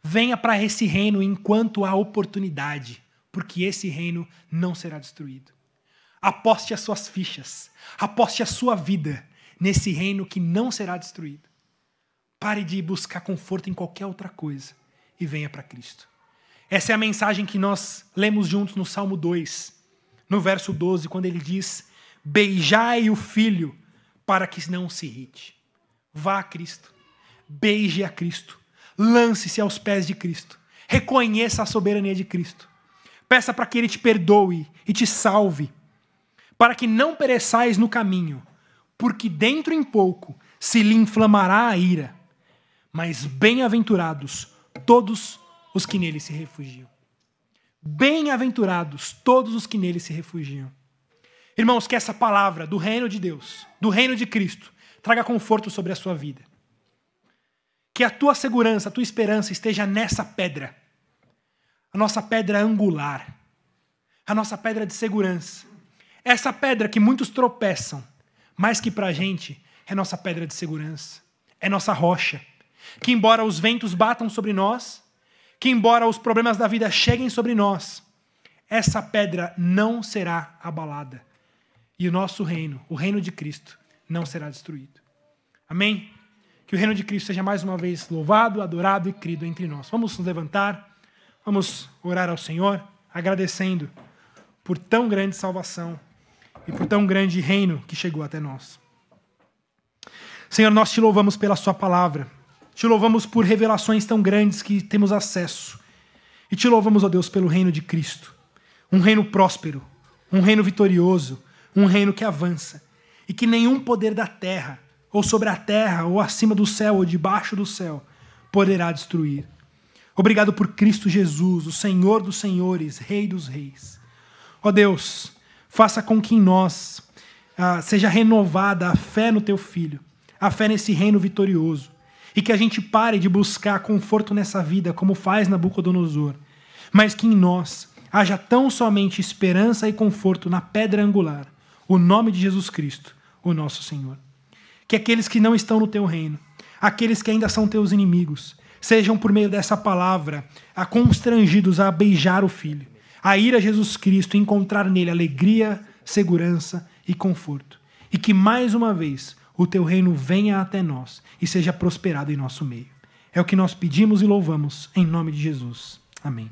Venha para esse reino enquanto há oportunidade, porque esse reino não será destruído. Aposte as suas fichas, aposte a sua vida nesse reino que não será destruído. Pare de buscar conforto em qualquer outra coisa e venha para Cristo. Essa é a mensagem que nós lemos juntos no Salmo 2, no verso 12, quando ele diz: Beijai o filho para que não se irrite. Vá a Cristo, beije a Cristo, lance-se aos pés de Cristo, reconheça a soberania de Cristo, peça para que Ele te perdoe e te salve, para que não pereçais no caminho, porque dentro em pouco se lhe inflamará a ira. Mas bem-aventurados todos os que nele se refugiam. Bem-aventurados todos os que nele se refugiam. Irmãos, que essa palavra do reino de Deus, do reino de Cristo, traga conforto sobre a sua vida. Que a tua segurança, a tua esperança esteja nessa pedra. A nossa pedra angular. A nossa pedra de segurança. Essa pedra que muitos tropeçam, mas que para a gente é nossa pedra de segurança. É nossa rocha. Que embora os ventos batam sobre nós, que embora os problemas da vida cheguem sobre nós, essa pedra não será abalada. E o nosso reino, o reino de Cristo, não será destruído. Amém? Que o reino de Cristo seja mais uma vez louvado, adorado e crido entre nós. Vamos nos levantar, vamos orar ao Senhor, agradecendo por tão grande salvação e por tão grande reino que chegou até nós. Senhor, nós te louvamos pela Sua palavra, te louvamos por revelações tão grandes que temos acesso, e te louvamos, ó Deus, pelo reino de Cristo, um reino próspero, um reino vitorioso, um reino que avança, e que nenhum poder da terra ou sobre a terra, ou acima do céu, ou debaixo do céu, poderá destruir. Obrigado por Cristo Jesus, o Senhor dos Senhores, Rei dos Reis. Ó Deus, faça com que em nós ah, seja renovada a fé no Teu Filho, a fé nesse reino vitorioso, e que a gente pare de buscar conforto nessa vida, como faz Nabucodonosor, mas que em nós haja tão somente esperança e conforto na pedra angular, o nome de Jesus Cristo, o nosso Senhor que aqueles que não estão no teu reino, aqueles que ainda são teus inimigos, sejam por meio dessa palavra a constrangidos a beijar o Filho, a ir a Jesus Cristo e encontrar nele alegria, segurança e conforto. E que mais uma vez o teu reino venha até nós e seja prosperado em nosso meio. É o que nós pedimos e louvamos em nome de Jesus. Amém.